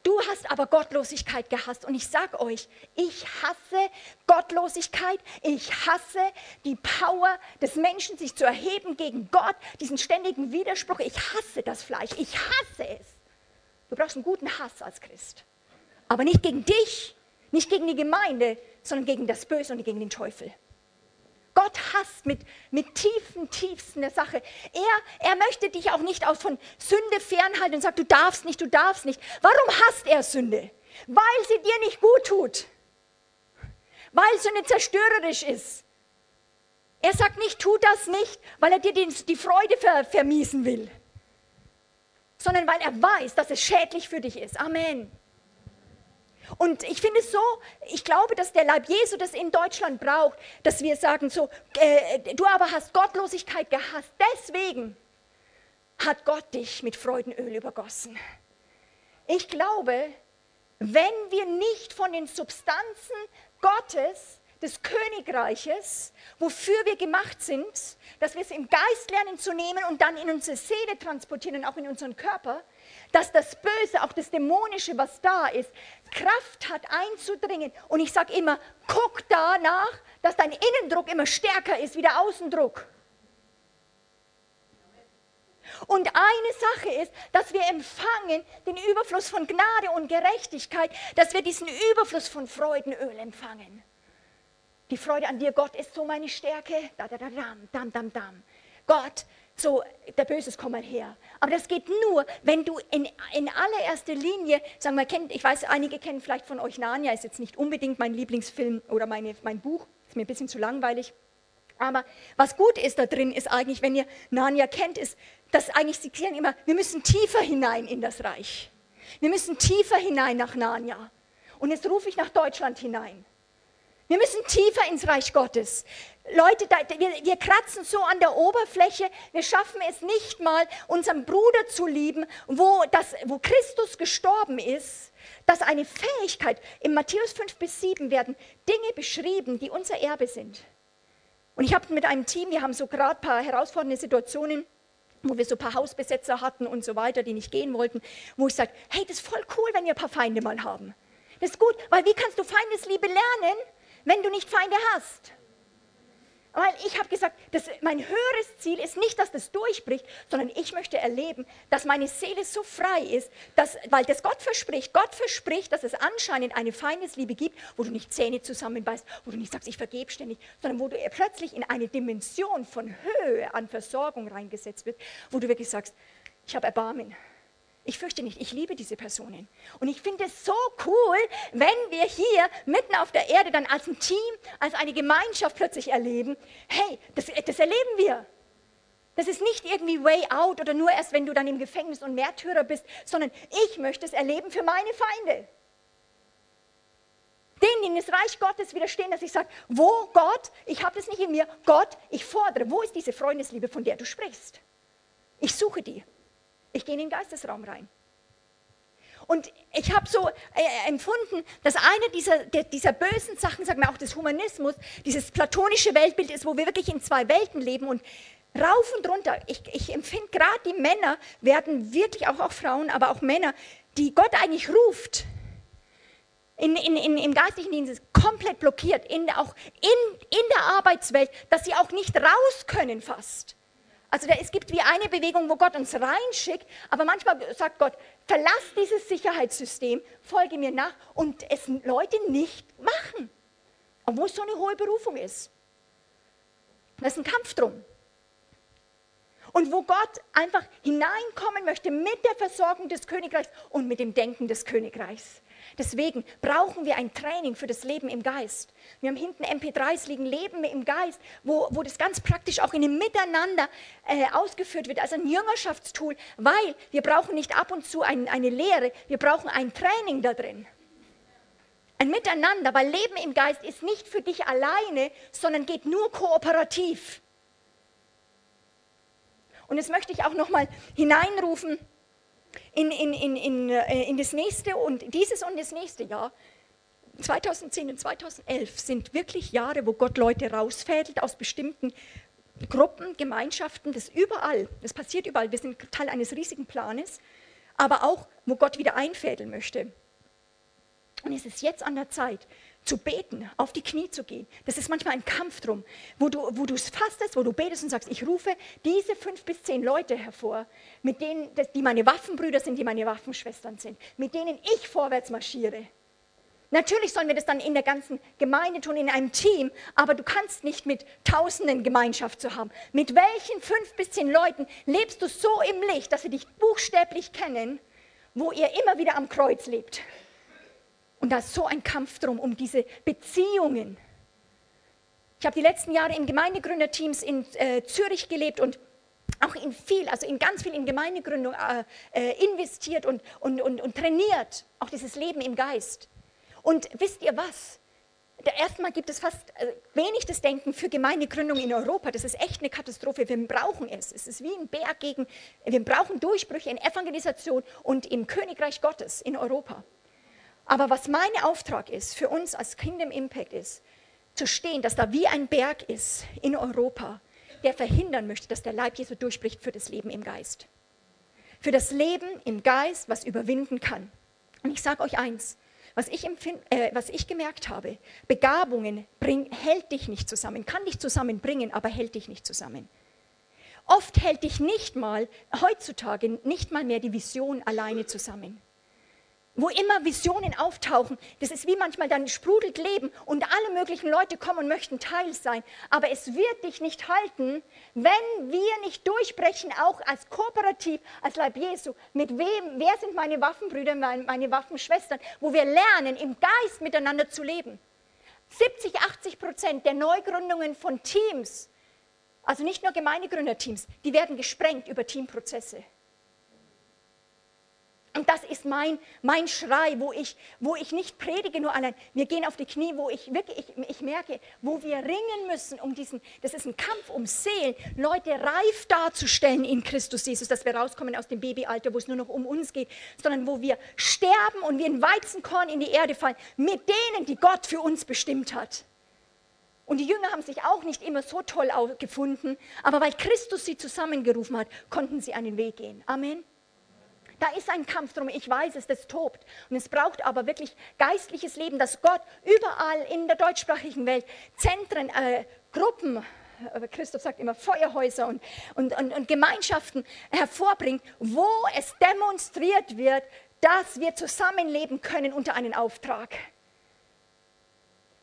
Du hast aber Gottlosigkeit gehasst. Und ich sage euch, ich hasse Gottlosigkeit. Ich hasse die Power des Menschen, sich zu erheben gegen Gott, diesen ständigen Widerspruch. Ich hasse das Fleisch. Ich hasse es. Du brauchst einen guten Hass als Christ. Aber nicht gegen dich, nicht gegen die Gemeinde, sondern gegen das Böse und gegen den Teufel. Gott hasst mit, mit tiefen, tiefsten der Sache. Er, er möchte dich auch nicht aus von Sünde fernhalten und sagt, du darfst nicht, du darfst nicht. Warum hasst er Sünde? Weil sie dir nicht gut tut. Weil Sünde zerstörerisch ist. Er sagt nicht, tu das nicht, weil er dir die, die Freude ver, vermiesen will, sondern weil er weiß, dass es schädlich für dich ist. Amen. Und ich finde es so, ich glaube, dass der Leib Jesu das in Deutschland braucht, dass wir sagen so, äh, du aber hast Gottlosigkeit gehasst, deswegen hat Gott dich mit Freudenöl übergossen. Ich glaube, wenn wir nicht von den Substanzen Gottes, des Königreiches, wofür wir gemacht sind, dass wir es im Geist lernen zu nehmen und dann in unsere Seele transportieren und auch in unseren Körper, dass das Böse, auch das Dämonische, was da ist, Kraft hat einzudringen. Und ich sage immer, guck danach, dass dein Innendruck immer stärker ist wie der Außendruck. Und eine Sache ist, dass wir empfangen den Überfluss von Gnade und Gerechtigkeit, dass wir diesen Überfluss von Freudenöl empfangen. Die Freude an dir, Gott, ist so meine Stärke. Da, da, da, dam, dam, dam, dam. Gott, so, der Böse komm mal her. Aber das geht nur, wenn du in, in allererster Linie, sagen wir, kennt, ich weiß, einige kennen vielleicht von euch Narnia, ist jetzt nicht unbedingt mein Lieblingsfilm oder meine, mein Buch, ist mir ein bisschen zu langweilig. Aber was gut ist da drin, ist eigentlich, wenn ihr Narnia kennt, ist, dass eigentlich sie klären immer, wir müssen tiefer hinein in das Reich. Wir müssen tiefer hinein nach Narnia. Und jetzt rufe ich nach Deutschland hinein. Wir müssen tiefer ins Reich Gottes. Leute, da, wir, wir, kratzen so an der Oberfläche, wir schaffen es nicht mal, unseren Bruder zu lieben, wo, das, wo Christus gestorben ist, dass eine Fähigkeit, in Matthäus 5 bis 7 werden Dinge beschrieben, die unser Erbe sind. Und ich habe mit einem Team, wir haben so gerade ein paar herausfordernde Situationen, wo wir so ein paar Hausbesetzer hatten und so weiter, die nicht gehen wollten, wo ich sage, hey, das ist voll cool, wenn wir ein paar Feinde mal haben. Das ist gut, weil wie kannst du Feindesliebe lernen, wenn du nicht Feinde hast? Weil ich habe gesagt, das, mein höheres Ziel ist nicht, dass das durchbricht, sondern ich möchte erleben, dass meine Seele so frei ist, dass, weil das Gott verspricht. Gott verspricht, dass es anscheinend eine Feindesliebe gibt, wo du nicht Zähne zusammenbeißt, wo du nicht sagst, ich vergebe ständig, sondern wo du plötzlich in eine Dimension von Höhe an Versorgung reingesetzt wird, wo du wirklich sagst, ich habe Erbarmen. Ich fürchte nicht, ich liebe diese Personen. Und ich finde es so cool, wenn wir hier mitten auf der Erde dann als ein Team, als eine Gemeinschaft plötzlich erleben, hey, das, das erleben wir. Das ist nicht irgendwie way out oder nur erst, wenn du dann im Gefängnis und Märtyrer bist, sondern ich möchte es erleben für meine Feinde. Denen, die das Reich Gottes widerstehen, dass ich sage, wo Gott, ich habe das nicht in mir, Gott, ich fordere, wo ist diese Freundesliebe, von der du sprichst? Ich suche die. Ich gehe in den Geistesraum rein. Und ich habe so äh, empfunden, dass eine dieser, der, dieser bösen Sachen, sagen wir auch des Humanismus, dieses platonische Weltbild ist, wo wir wirklich in zwei Welten leben und rauf und runter. Ich, ich empfinde gerade die Männer werden wirklich, auch, auch Frauen, aber auch Männer, die Gott eigentlich ruft, in, in, in, im geistlichen Dienst komplett blockiert, in, auch in, in der Arbeitswelt, dass sie auch nicht raus können fast. Also da, es gibt wie eine Bewegung, wo Gott uns reinschickt, aber manchmal sagt Gott, verlass dieses Sicherheitssystem, folge mir nach und es Leute nicht machen, obwohl es so eine hohe Berufung ist. Da ist ein Kampf drum. Und wo Gott einfach hineinkommen möchte mit der Versorgung des Königreichs und mit dem Denken des Königreichs. Deswegen brauchen wir ein Training für das Leben im Geist. Wir haben hinten MP3s liegen, Leben im Geist, wo, wo das ganz praktisch auch in einem Miteinander äh, ausgeführt wird, als ein Jüngerschaftstool, weil wir brauchen nicht ab und zu ein, eine Lehre, wir brauchen ein Training da drin. Ein Miteinander, weil Leben im Geist ist nicht für dich alleine, sondern geht nur kooperativ. Und jetzt möchte ich auch nochmal hineinrufen, in, in, in, in, äh, in das nächste und dieses und das nächste Jahr. 2010 und 2011 sind wirklich Jahre, wo Gott Leute rausfädelt aus bestimmten Gruppen, Gemeinschaften, das überall, das passiert überall. Wir sind Teil eines riesigen Planes, aber auch, wo Gott wieder einfädeln möchte. Und es ist jetzt an der Zeit, zu beten, auf die Knie zu gehen. Das ist manchmal ein Kampf drum, wo du, wo du es fastest, wo du betest und sagst, ich rufe diese fünf bis zehn Leute hervor, mit denen, die meine Waffenbrüder sind, die meine Waffenschwestern sind, mit denen ich vorwärts marschiere. Natürlich sollen wir das dann in der ganzen Gemeinde tun, in einem Team, aber du kannst nicht mit Tausenden Gemeinschaft zu haben. Mit welchen fünf bis zehn Leuten lebst du so im Licht, dass sie dich buchstäblich kennen, wo ihr immer wieder am Kreuz lebt? Und da ist so ein Kampf drum, um diese Beziehungen. Ich habe die letzten Jahre in Gemeindegründerteams in äh, Zürich gelebt und auch in viel, also in ganz viel in Gemeindegründung äh, äh, investiert und, und, und, und trainiert, auch dieses Leben im Geist. Und wisst ihr was? Erstmal gibt es fast äh, wenig das Denken für Gemeindegründung in Europa. Das ist echt eine Katastrophe. Wir brauchen es. Es ist wie ein Berg gegen, wir brauchen Durchbrüche in Evangelisation und im Königreich Gottes in Europa. Aber was mein Auftrag ist für uns als Kingdom Impact ist, zu stehen, dass da wie ein Berg ist in Europa, der verhindern möchte, dass der Leib Jesu durchbricht für das Leben im Geist. Für das Leben im Geist, was überwinden kann. Und ich sage euch eins, was ich, äh, was ich gemerkt habe, Begabungen bring, hält dich nicht zusammen, kann dich zusammenbringen, aber hält dich nicht zusammen. Oft hält dich nicht mal, heutzutage nicht mal mehr die Vision alleine zusammen wo immer Visionen auftauchen. Das ist wie manchmal dann sprudelt Leben und alle möglichen Leute kommen und möchten Teil sein. Aber es wird dich nicht halten, wenn wir nicht durchbrechen, auch als Kooperativ, als Leib Jesu. Mit wem, wer sind meine Waffenbrüder, meine Waffenschwestern, wo wir lernen, im Geist miteinander zu leben. 70, 80 Prozent der Neugründungen von Teams, also nicht nur Gemeindegründerteams, die werden gesprengt über Teamprozesse. Und das ist mein, mein Schrei, wo ich, wo ich nicht predige nur allein. Wir gehen auf die Knie, wo ich wirklich, ich, ich merke, wo wir ringen müssen um diesen, das ist ein Kampf um Seelen, Leute reif darzustellen in Christus Jesus, dass wir rauskommen aus dem Babyalter, wo es nur noch um uns geht, sondern wo wir sterben und wie ein Weizenkorn in die Erde fallen, mit denen, die Gott für uns bestimmt hat. Und die Jünger haben sich auch nicht immer so toll gefunden, aber weil Christus sie zusammengerufen hat, konnten sie einen Weg gehen. Amen. Da ist ein Kampf drum, ich weiß es, das tobt. Und es braucht aber wirklich geistliches Leben, dass Gott überall in der deutschsprachigen Welt Zentren, äh, Gruppen, äh, Christoph sagt immer Feuerhäuser und, und, und, und Gemeinschaften hervorbringt, wo es demonstriert wird, dass wir zusammenleben können unter einem Auftrag.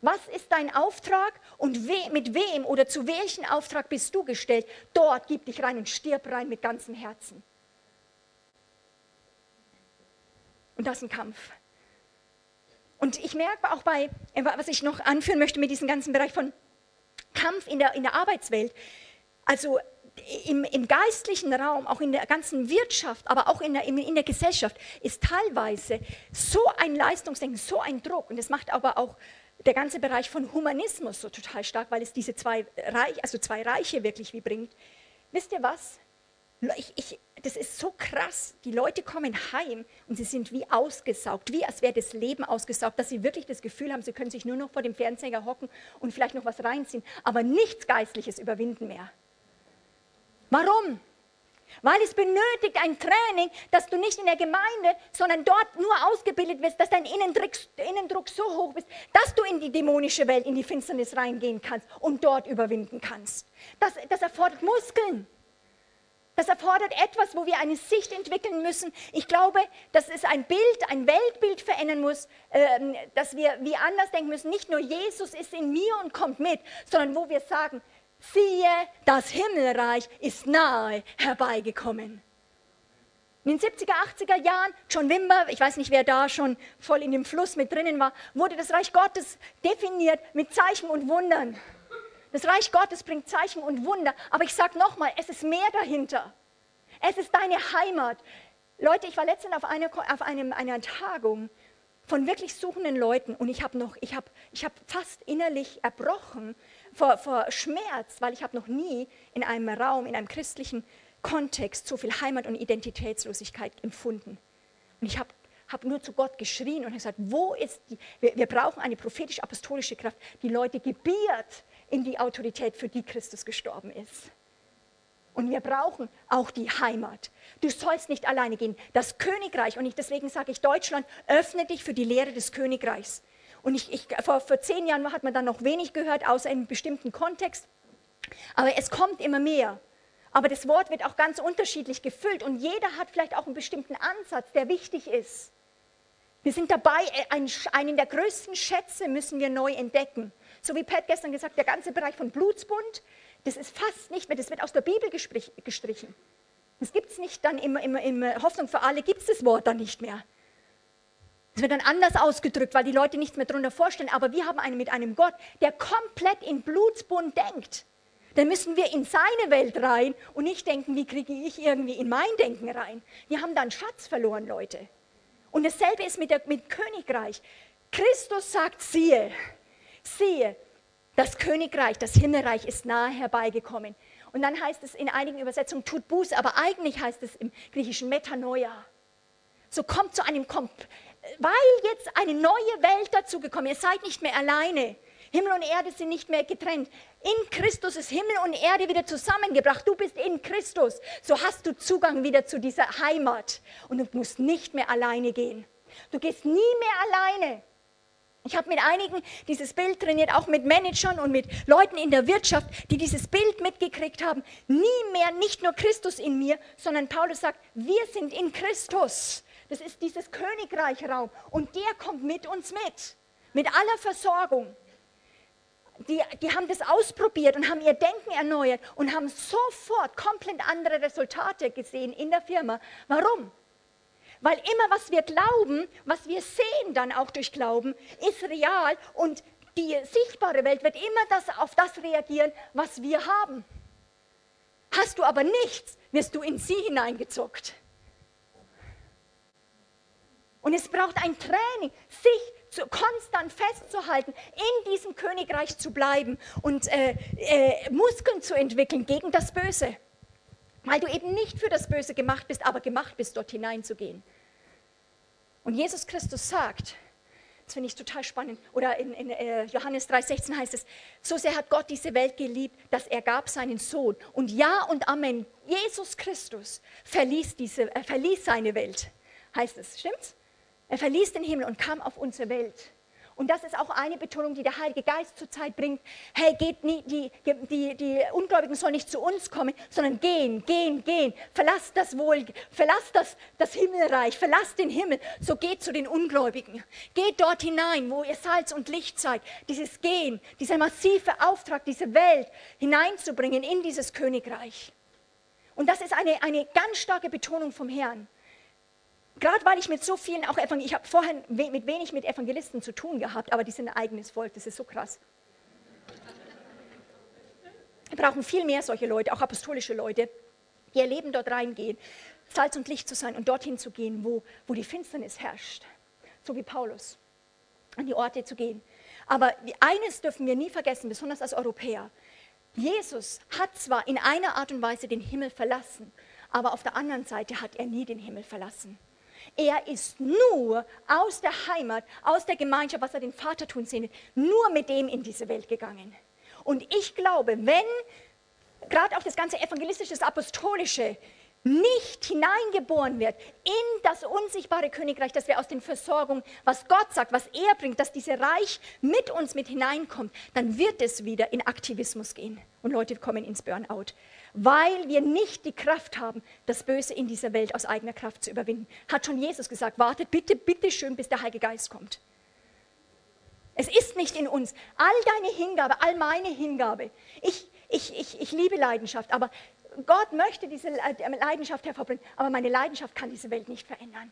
Was ist dein Auftrag und we mit wem oder zu welchem Auftrag bist du gestellt? Dort gib dich rein und stirb rein mit ganzem Herzen. Und das ist ein Kampf. Und ich merke auch bei, was ich noch anführen möchte mit diesem ganzen Bereich von Kampf in der, in der Arbeitswelt, also im, im, geistlichen Raum, auch in der ganzen Wirtschaft, aber auch in der, in, in der Gesellschaft, ist teilweise so ein Leistungsdenken, so ein Druck. Und das macht aber auch der ganze Bereich von Humanismus so total stark, weil es diese zwei, Reich, also zwei Reiche wirklich wie bringt. Wisst ihr was? Ich, ich, das ist so krass. Die Leute kommen heim und sie sind wie ausgesaugt, wie als wäre das Leben ausgesaugt, dass sie wirklich das Gefühl haben, sie können sich nur noch vor dem Fernseher hocken und vielleicht noch was reinziehen, aber nichts Geistliches überwinden mehr. Warum? Weil es benötigt ein Training, dass du nicht in der Gemeinde, sondern dort nur ausgebildet wirst, dass dein Innendruck, so hoch ist, dass du in die dämonische Welt, in die Finsternis reingehen kannst und dort überwinden kannst. Das, das erfordert Muskeln. Das erfordert etwas, wo wir eine Sicht entwickeln müssen. Ich glaube, dass es ein Bild, ein Weltbild verändern muss, ähm, dass wir wie anders denken müssen. Nicht nur Jesus ist in mir und kommt mit, sondern wo wir sagen, siehe, das Himmelreich ist nahe herbeigekommen. In den 70er, 80er Jahren, John Wimber, ich weiß nicht, wer da schon voll in dem Fluss mit drinnen war, wurde das Reich Gottes definiert mit Zeichen und Wundern. Das Reich Gottes bringt Zeichen und Wunder, aber ich sage nochmal, es ist mehr dahinter. Es ist deine Heimat. Leute, ich war letztens auf, eine, auf einem, einer Tagung von wirklich suchenden Leuten und ich habe noch, ich habe, ich habe fast innerlich erbrochen vor, vor Schmerz, weil ich habe noch nie in einem Raum, in einem christlichen Kontext so viel Heimat und Identitätslosigkeit empfunden. Und ich habe hab nur zu Gott geschrien und gesagt, wo ist die, wir, wir brauchen eine prophetisch-apostolische Kraft, die Leute gebiert in die Autorität, für die Christus gestorben ist. Und wir brauchen auch die Heimat. Du sollst nicht alleine gehen. Das Königreich, und ich, deswegen sage ich Deutschland, öffne dich für die Lehre des Königreichs. Und ich, ich, vor, vor zehn Jahren hat man dann noch wenig gehört, außer in einem bestimmten Kontext. Aber es kommt immer mehr. Aber das Wort wird auch ganz unterschiedlich gefüllt und jeder hat vielleicht auch einen bestimmten Ansatz, der wichtig ist. Wir sind dabei, einen, einen der größten Schätze müssen wir neu entdecken. So wie Pat gestern gesagt, der ganze Bereich von Blutsbund, das ist fast nicht mehr, das wird aus der Bibel gestrichen. Das gibt es nicht dann immer, immer, immer, Hoffnung für alle gibt es das Wort dann nicht mehr. Es wird dann anders ausgedrückt, weil die Leute nichts mehr darunter vorstellen. Aber wir haben einen mit einem Gott, der komplett in Blutsbund denkt. Dann müssen wir in seine Welt rein und nicht denken, wie kriege ich irgendwie in mein Denken rein. Wir haben da einen Schatz verloren, Leute. Und dasselbe ist mit, der, mit Königreich. Christus sagt, siehe, siehe, das Königreich, das Himmelreich ist nahe herbeigekommen. Und dann heißt es in einigen Übersetzungen, tut Buße, aber eigentlich heißt es im Griechischen Metanoia. So kommt zu einem, weil jetzt eine neue Welt dazugekommen ist. Ihr seid nicht mehr alleine. Himmel und Erde sind nicht mehr getrennt. In Christus ist Himmel und Erde wieder zusammengebracht. Du bist in Christus. So hast du Zugang wieder zu dieser Heimat. Und du musst nicht mehr alleine gehen. Du gehst nie mehr alleine. Ich habe mit einigen dieses Bild trainiert, auch mit Managern und mit Leuten in der Wirtschaft, die dieses Bild mitgekriegt haben. Nie mehr nicht nur Christus in mir, sondern Paulus sagt, wir sind in Christus. Das ist dieses Königreichraum und der kommt mit uns mit, mit aller Versorgung. Die, die haben das ausprobiert und haben ihr Denken erneuert und haben sofort komplett andere Resultate gesehen in der Firma. Warum? Weil immer, was wir glauben, was wir sehen dann auch durch Glauben, ist real und die sichtbare Welt wird immer das, auf das reagieren, was wir haben. Hast du aber nichts, wirst du in sie hineingezuckt. Und es braucht ein Training, sich zu, konstant festzuhalten, in diesem Königreich zu bleiben und äh, äh, Muskeln zu entwickeln gegen das Böse. Weil du eben nicht für das Böse gemacht bist, aber gemacht bist, dort hineinzugehen. Und Jesus Christus sagt, das finde ich total spannend, oder in, in äh, Johannes 3,16 heißt es, so sehr hat Gott diese Welt geliebt, dass er gab seinen Sohn. Und ja und Amen, Jesus Christus verließ, diese, äh, verließ seine Welt, heißt es, stimmt's? Er verließ den Himmel und kam auf unsere Welt. Und das ist auch eine Betonung, die der Heilige Geist zurzeit bringt. Hey, geht nie, die, die, die Ungläubigen sollen nicht zu uns kommen, sondern gehen, gehen, gehen. Verlasst das Wohl, verlasst das, das Himmelreich, verlasst den Himmel. So geht zu den Ungläubigen. Geht dort hinein, wo ihr Salz und Licht seid. Dieses Gehen, dieser massive Auftrag, diese Welt hineinzubringen in dieses Königreich. Und das ist eine, eine ganz starke Betonung vom Herrn gerade weil ich mit so vielen auch Evangel ich habe vorher mit wenig mit Evangelisten zu tun gehabt, aber die sind ein eigenes Volk, das ist so krass. Wir brauchen viel mehr solche Leute, auch apostolische Leute, die ihr Leben dort reingehen, Salz und Licht zu sein und dorthin zu gehen, wo, wo die Finsternis herrscht, so wie Paulus, an die Orte zu gehen. Aber eines dürfen wir nie vergessen, besonders als Europäer. Jesus hat zwar in einer Art und Weise den Himmel verlassen, aber auf der anderen Seite hat er nie den Himmel verlassen. Er ist nur aus der Heimat, aus der Gemeinschaft, was er den Vater tun sehen, nur mit dem in diese Welt gegangen. Und ich glaube, wenn gerade auch das ganze evangelistische, apostolische nicht hineingeboren wird in das unsichtbare Königreich, dass wir aus den Versorgungen, was Gott sagt, was er bringt, dass dieses Reich mit uns mit hineinkommt, dann wird es wieder in Aktivismus gehen und Leute kommen ins Burnout weil wir nicht die Kraft haben, das Böse in dieser Welt aus eigener Kraft zu überwinden. Hat schon Jesus gesagt, wartet bitte, bitte schön, bis der Heilige Geist kommt. Es ist nicht in uns. All deine Hingabe, all meine Hingabe. Ich, ich, ich, ich liebe Leidenschaft, aber Gott möchte diese Leidenschaft hervorbringen, aber meine Leidenschaft kann diese Welt nicht verändern.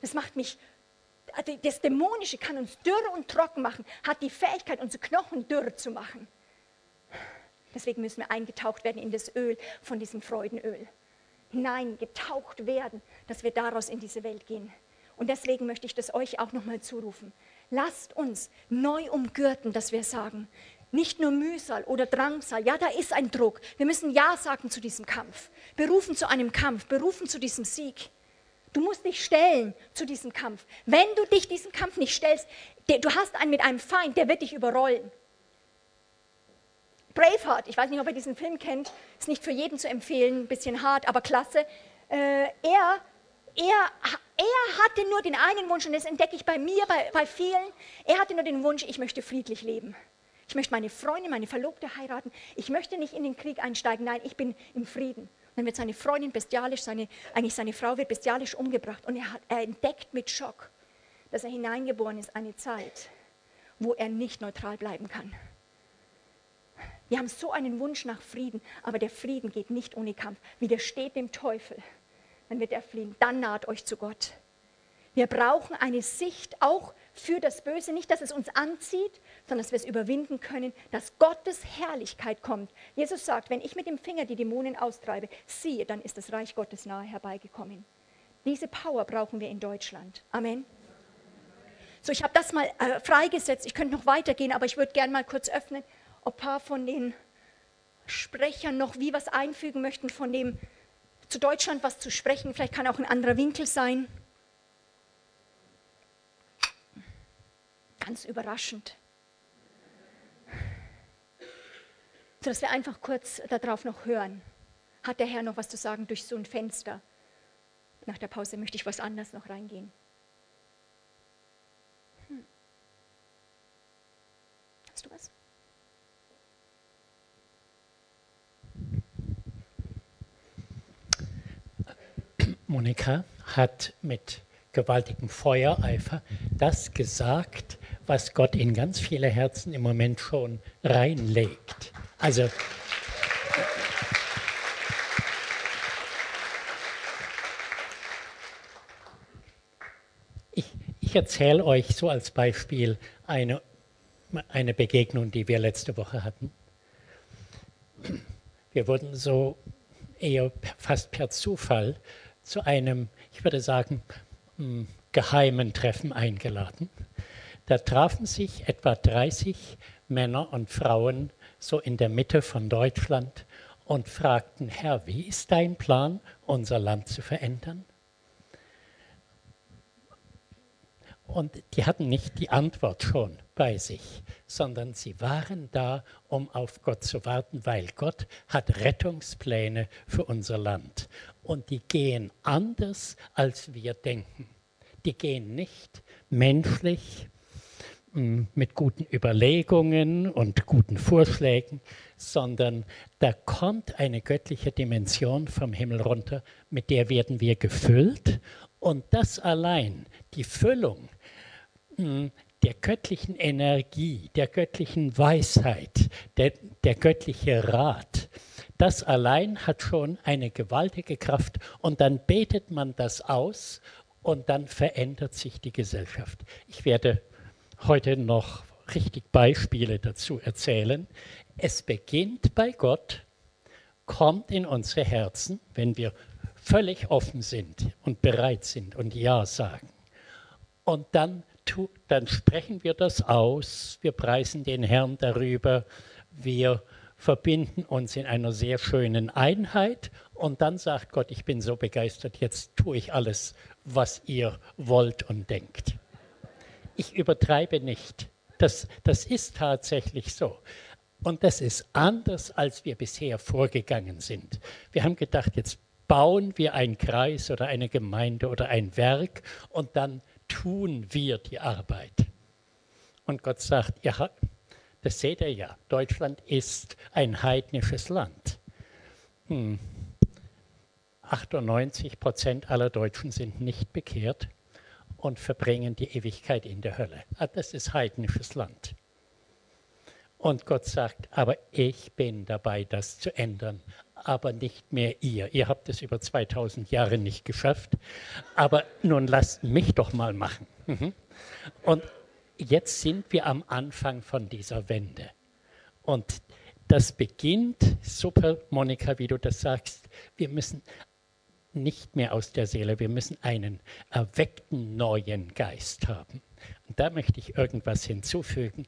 Das macht mich, also das Dämonische kann uns dürr und trocken machen, hat die Fähigkeit, unsere Knochen dürr zu machen. Deswegen müssen wir eingetaucht werden in das Öl von diesem Freudenöl. Hineingetaucht werden, dass wir daraus in diese Welt gehen. Und deswegen möchte ich das euch auch nochmal zurufen. Lasst uns neu umgürten, dass wir sagen, nicht nur Mühsal oder Drangsal, ja, da ist ein Druck. Wir müssen Ja sagen zu diesem Kampf. Berufen zu einem Kampf, berufen zu diesem Sieg. Du musst dich stellen zu diesem Kampf. Wenn du dich diesem Kampf nicht stellst, du hast einen mit einem Feind, der wird dich überrollen. Braveheart, ich weiß nicht, ob ihr diesen Film kennt, ist nicht für jeden zu empfehlen, ein bisschen hart, aber klasse. Äh, er, er, er hatte nur den einen Wunsch, und das entdecke ich bei mir, bei, bei vielen, er hatte nur den Wunsch, ich möchte friedlich leben. Ich möchte meine Freundin, meine Verlobte heiraten. Ich möchte nicht in den Krieg einsteigen. Nein, ich bin im Frieden. Und dann wird seine Freundin bestialisch, seine, eigentlich seine Frau wird bestialisch umgebracht. Und er, hat, er entdeckt mit Schock, dass er hineingeboren ist, eine Zeit, wo er nicht neutral bleiben kann. Wir haben so einen Wunsch nach Frieden, aber der Frieden geht nicht ohne Kampf. Widersteht dem Teufel, dann wird er fliehen. Dann naht euch zu Gott. Wir brauchen eine Sicht auch für das Böse, nicht, dass es uns anzieht, sondern dass wir es überwinden können, dass Gottes Herrlichkeit kommt. Jesus sagt, wenn ich mit dem Finger die Dämonen austreibe, siehe, dann ist das Reich Gottes nahe herbeigekommen. Diese Power brauchen wir in Deutschland. Amen. So, ich habe das mal äh, freigesetzt. Ich könnte noch weitergehen, aber ich würde gerne mal kurz öffnen, ob ein paar von den Sprechern noch wie was einfügen möchten, von dem zu Deutschland was zu sprechen. Vielleicht kann auch ein anderer Winkel sein. Ganz überraschend. Dass wir einfach kurz darauf noch hören. Hat der Herr noch was zu sagen durch so ein Fenster? Nach der Pause möchte ich was anderes noch reingehen. Hm. Hast du was? Monika hat mit gewaltigem Feuereifer das gesagt, was Gott in ganz viele Herzen im Moment schon reinlegt. Also ich, ich erzähle euch so als Beispiel eine, eine Begegnung, die wir letzte Woche hatten. Wir wurden so eher fast per Zufall zu einem, ich würde sagen, hm, geheimen Treffen eingeladen. Da trafen sich etwa 30 Männer und Frauen so in der Mitte von Deutschland und fragten, Herr, wie ist dein Plan, unser Land zu verändern? Und die hatten nicht die Antwort schon bei sich, sondern sie waren da, um auf Gott zu warten, weil Gott hat Rettungspläne für unser Land. Und die gehen anders, als wir denken. Die gehen nicht menschlich, mit guten Überlegungen und guten Vorschlägen, sondern da kommt eine göttliche Dimension vom Himmel runter, mit der werden wir gefüllt. Und das allein, die Füllung hm, der göttlichen Energie, der göttlichen Weisheit, der, der göttliche Rat, das allein hat schon eine gewaltige Kraft. Und dann betet man das aus und dann verändert sich die Gesellschaft. Ich werde heute noch richtig Beispiele dazu erzählen. Es beginnt bei Gott, kommt in unsere Herzen, wenn wir völlig offen sind und bereit sind und Ja sagen. Und dann, dann sprechen wir das aus, wir preisen den Herrn darüber, wir verbinden uns in einer sehr schönen Einheit und dann sagt Gott, ich bin so begeistert, jetzt tue ich alles, was ihr wollt und denkt ich übertreibe nicht. Das, das ist tatsächlich so. Und das ist anders, als wir bisher vorgegangen sind. Wir haben gedacht, jetzt bauen wir einen Kreis oder eine Gemeinde oder ein Werk und dann tun wir die Arbeit. Und Gott sagt, ja, das seht ihr ja, Deutschland ist ein heidnisches Land. Hm. 98 Prozent aller Deutschen sind nicht bekehrt und verbringen die Ewigkeit in der Hölle. Ah, das ist heidnisches Land. Und Gott sagt, aber ich bin dabei, das zu ändern, aber nicht mehr ihr. Ihr habt es über 2000 Jahre nicht geschafft, aber nun lasst mich doch mal machen. Mhm. Und jetzt sind wir am Anfang von dieser Wende. Und das beginnt, super, Monika, wie du das sagst, wir müssen nicht mehr aus der Seele, wir müssen einen erweckten neuen Geist haben. Und da möchte ich irgendwas hinzufügen.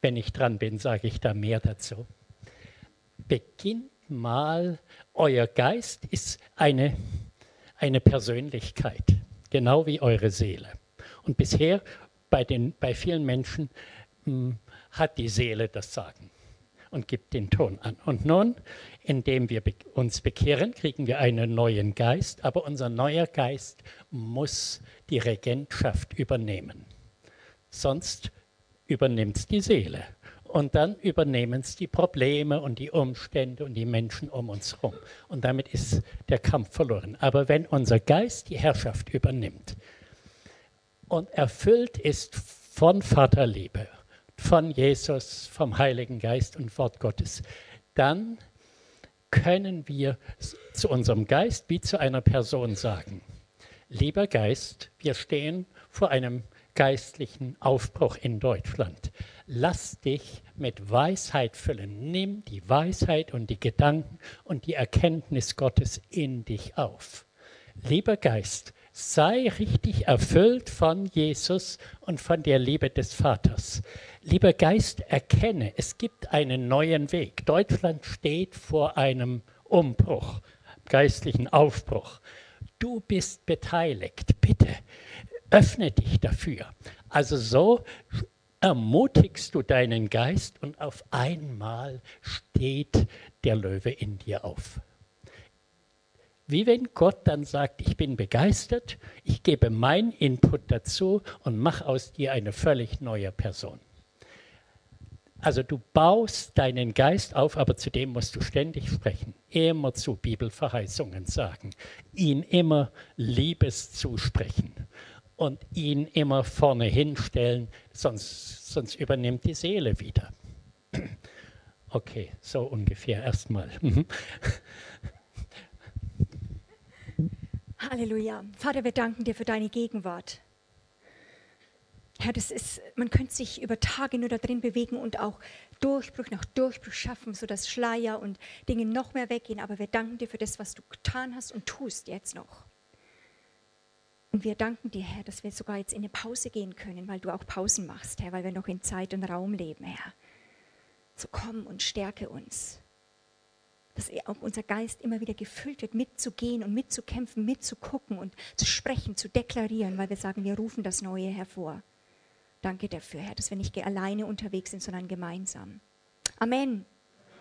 Wenn ich dran bin, sage ich da mehr dazu. Beginnt mal, euer Geist ist eine, eine Persönlichkeit, genau wie eure Seele. Und bisher bei, den, bei vielen Menschen mh, hm, hat die Seele das Sagen und gibt den Ton an. Und nun, indem wir uns bekehren, kriegen wir einen neuen Geist, aber unser neuer Geist muss die Regentschaft übernehmen. Sonst übernimmt es die Seele. Und dann übernehmen es die Probleme und die Umstände und die Menschen um uns herum. Und damit ist der Kampf verloren. Aber wenn unser Geist die Herrschaft übernimmt und erfüllt ist von Vaterliebe, von Jesus, vom Heiligen Geist und Wort Gottes, dann können wir zu unserem Geist wie zu einer Person sagen, lieber Geist, wir stehen vor einem geistlichen Aufbruch in Deutschland. Lass dich mit Weisheit füllen. Nimm die Weisheit und die Gedanken und die Erkenntnis Gottes in dich auf. Lieber Geist, sei richtig erfüllt von Jesus und von der Liebe des Vaters. Lieber Geist, erkenne, es gibt einen neuen Weg. Deutschland steht vor einem Umbruch, geistlichen Aufbruch. Du bist beteiligt. Bitte öffne dich dafür. Also so ermutigst du deinen Geist und auf einmal steht der Löwe in dir auf. Wie wenn Gott dann sagt, ich bin begeistert, ich gebe meinen Input dazu und mache aus dir eine völlig neue Person. Also du baust deinen Geist auf, aber zu dem musst du ständig sprechen, immer zu Bibelverheißungen sagen, ihn immer Liebes zusprechen und ihn immer vorne hinstellen, sonst, sonst übernimmt die Seele wieder. Okay, so ungefähr erstmal. Halleluja. Vater, wir danken dir für deine Gegenwart. Herr, das ist, man könnte sich über Tage nur da drin bewegen und auch Durchbruch nach Durchbruch schaffen, sodass Schleier und Dinge noch mehr weggehen. Aber wir danken dir für das, was du getan hast und tust jetzt noch. Und wir danken dir, Herr, dass wir sogar jetzt in eine Pause gehen können, weil du auch Pausen machst, Herr, weil wir noch in Zeit und Raum leben, Herr. So komm und stärke uns. Dass auch unser Geist immer wieder gefüllt wird, mitzugehen und mitzukämpfen, mitzugucken und zu sprechen, zu deklarieren, weil wir sagen, wir rufen das Neue hervor. Danke dafür, Herr, dass wir nicht alleine unterwegs sind, sondern gemeinsam. Amen.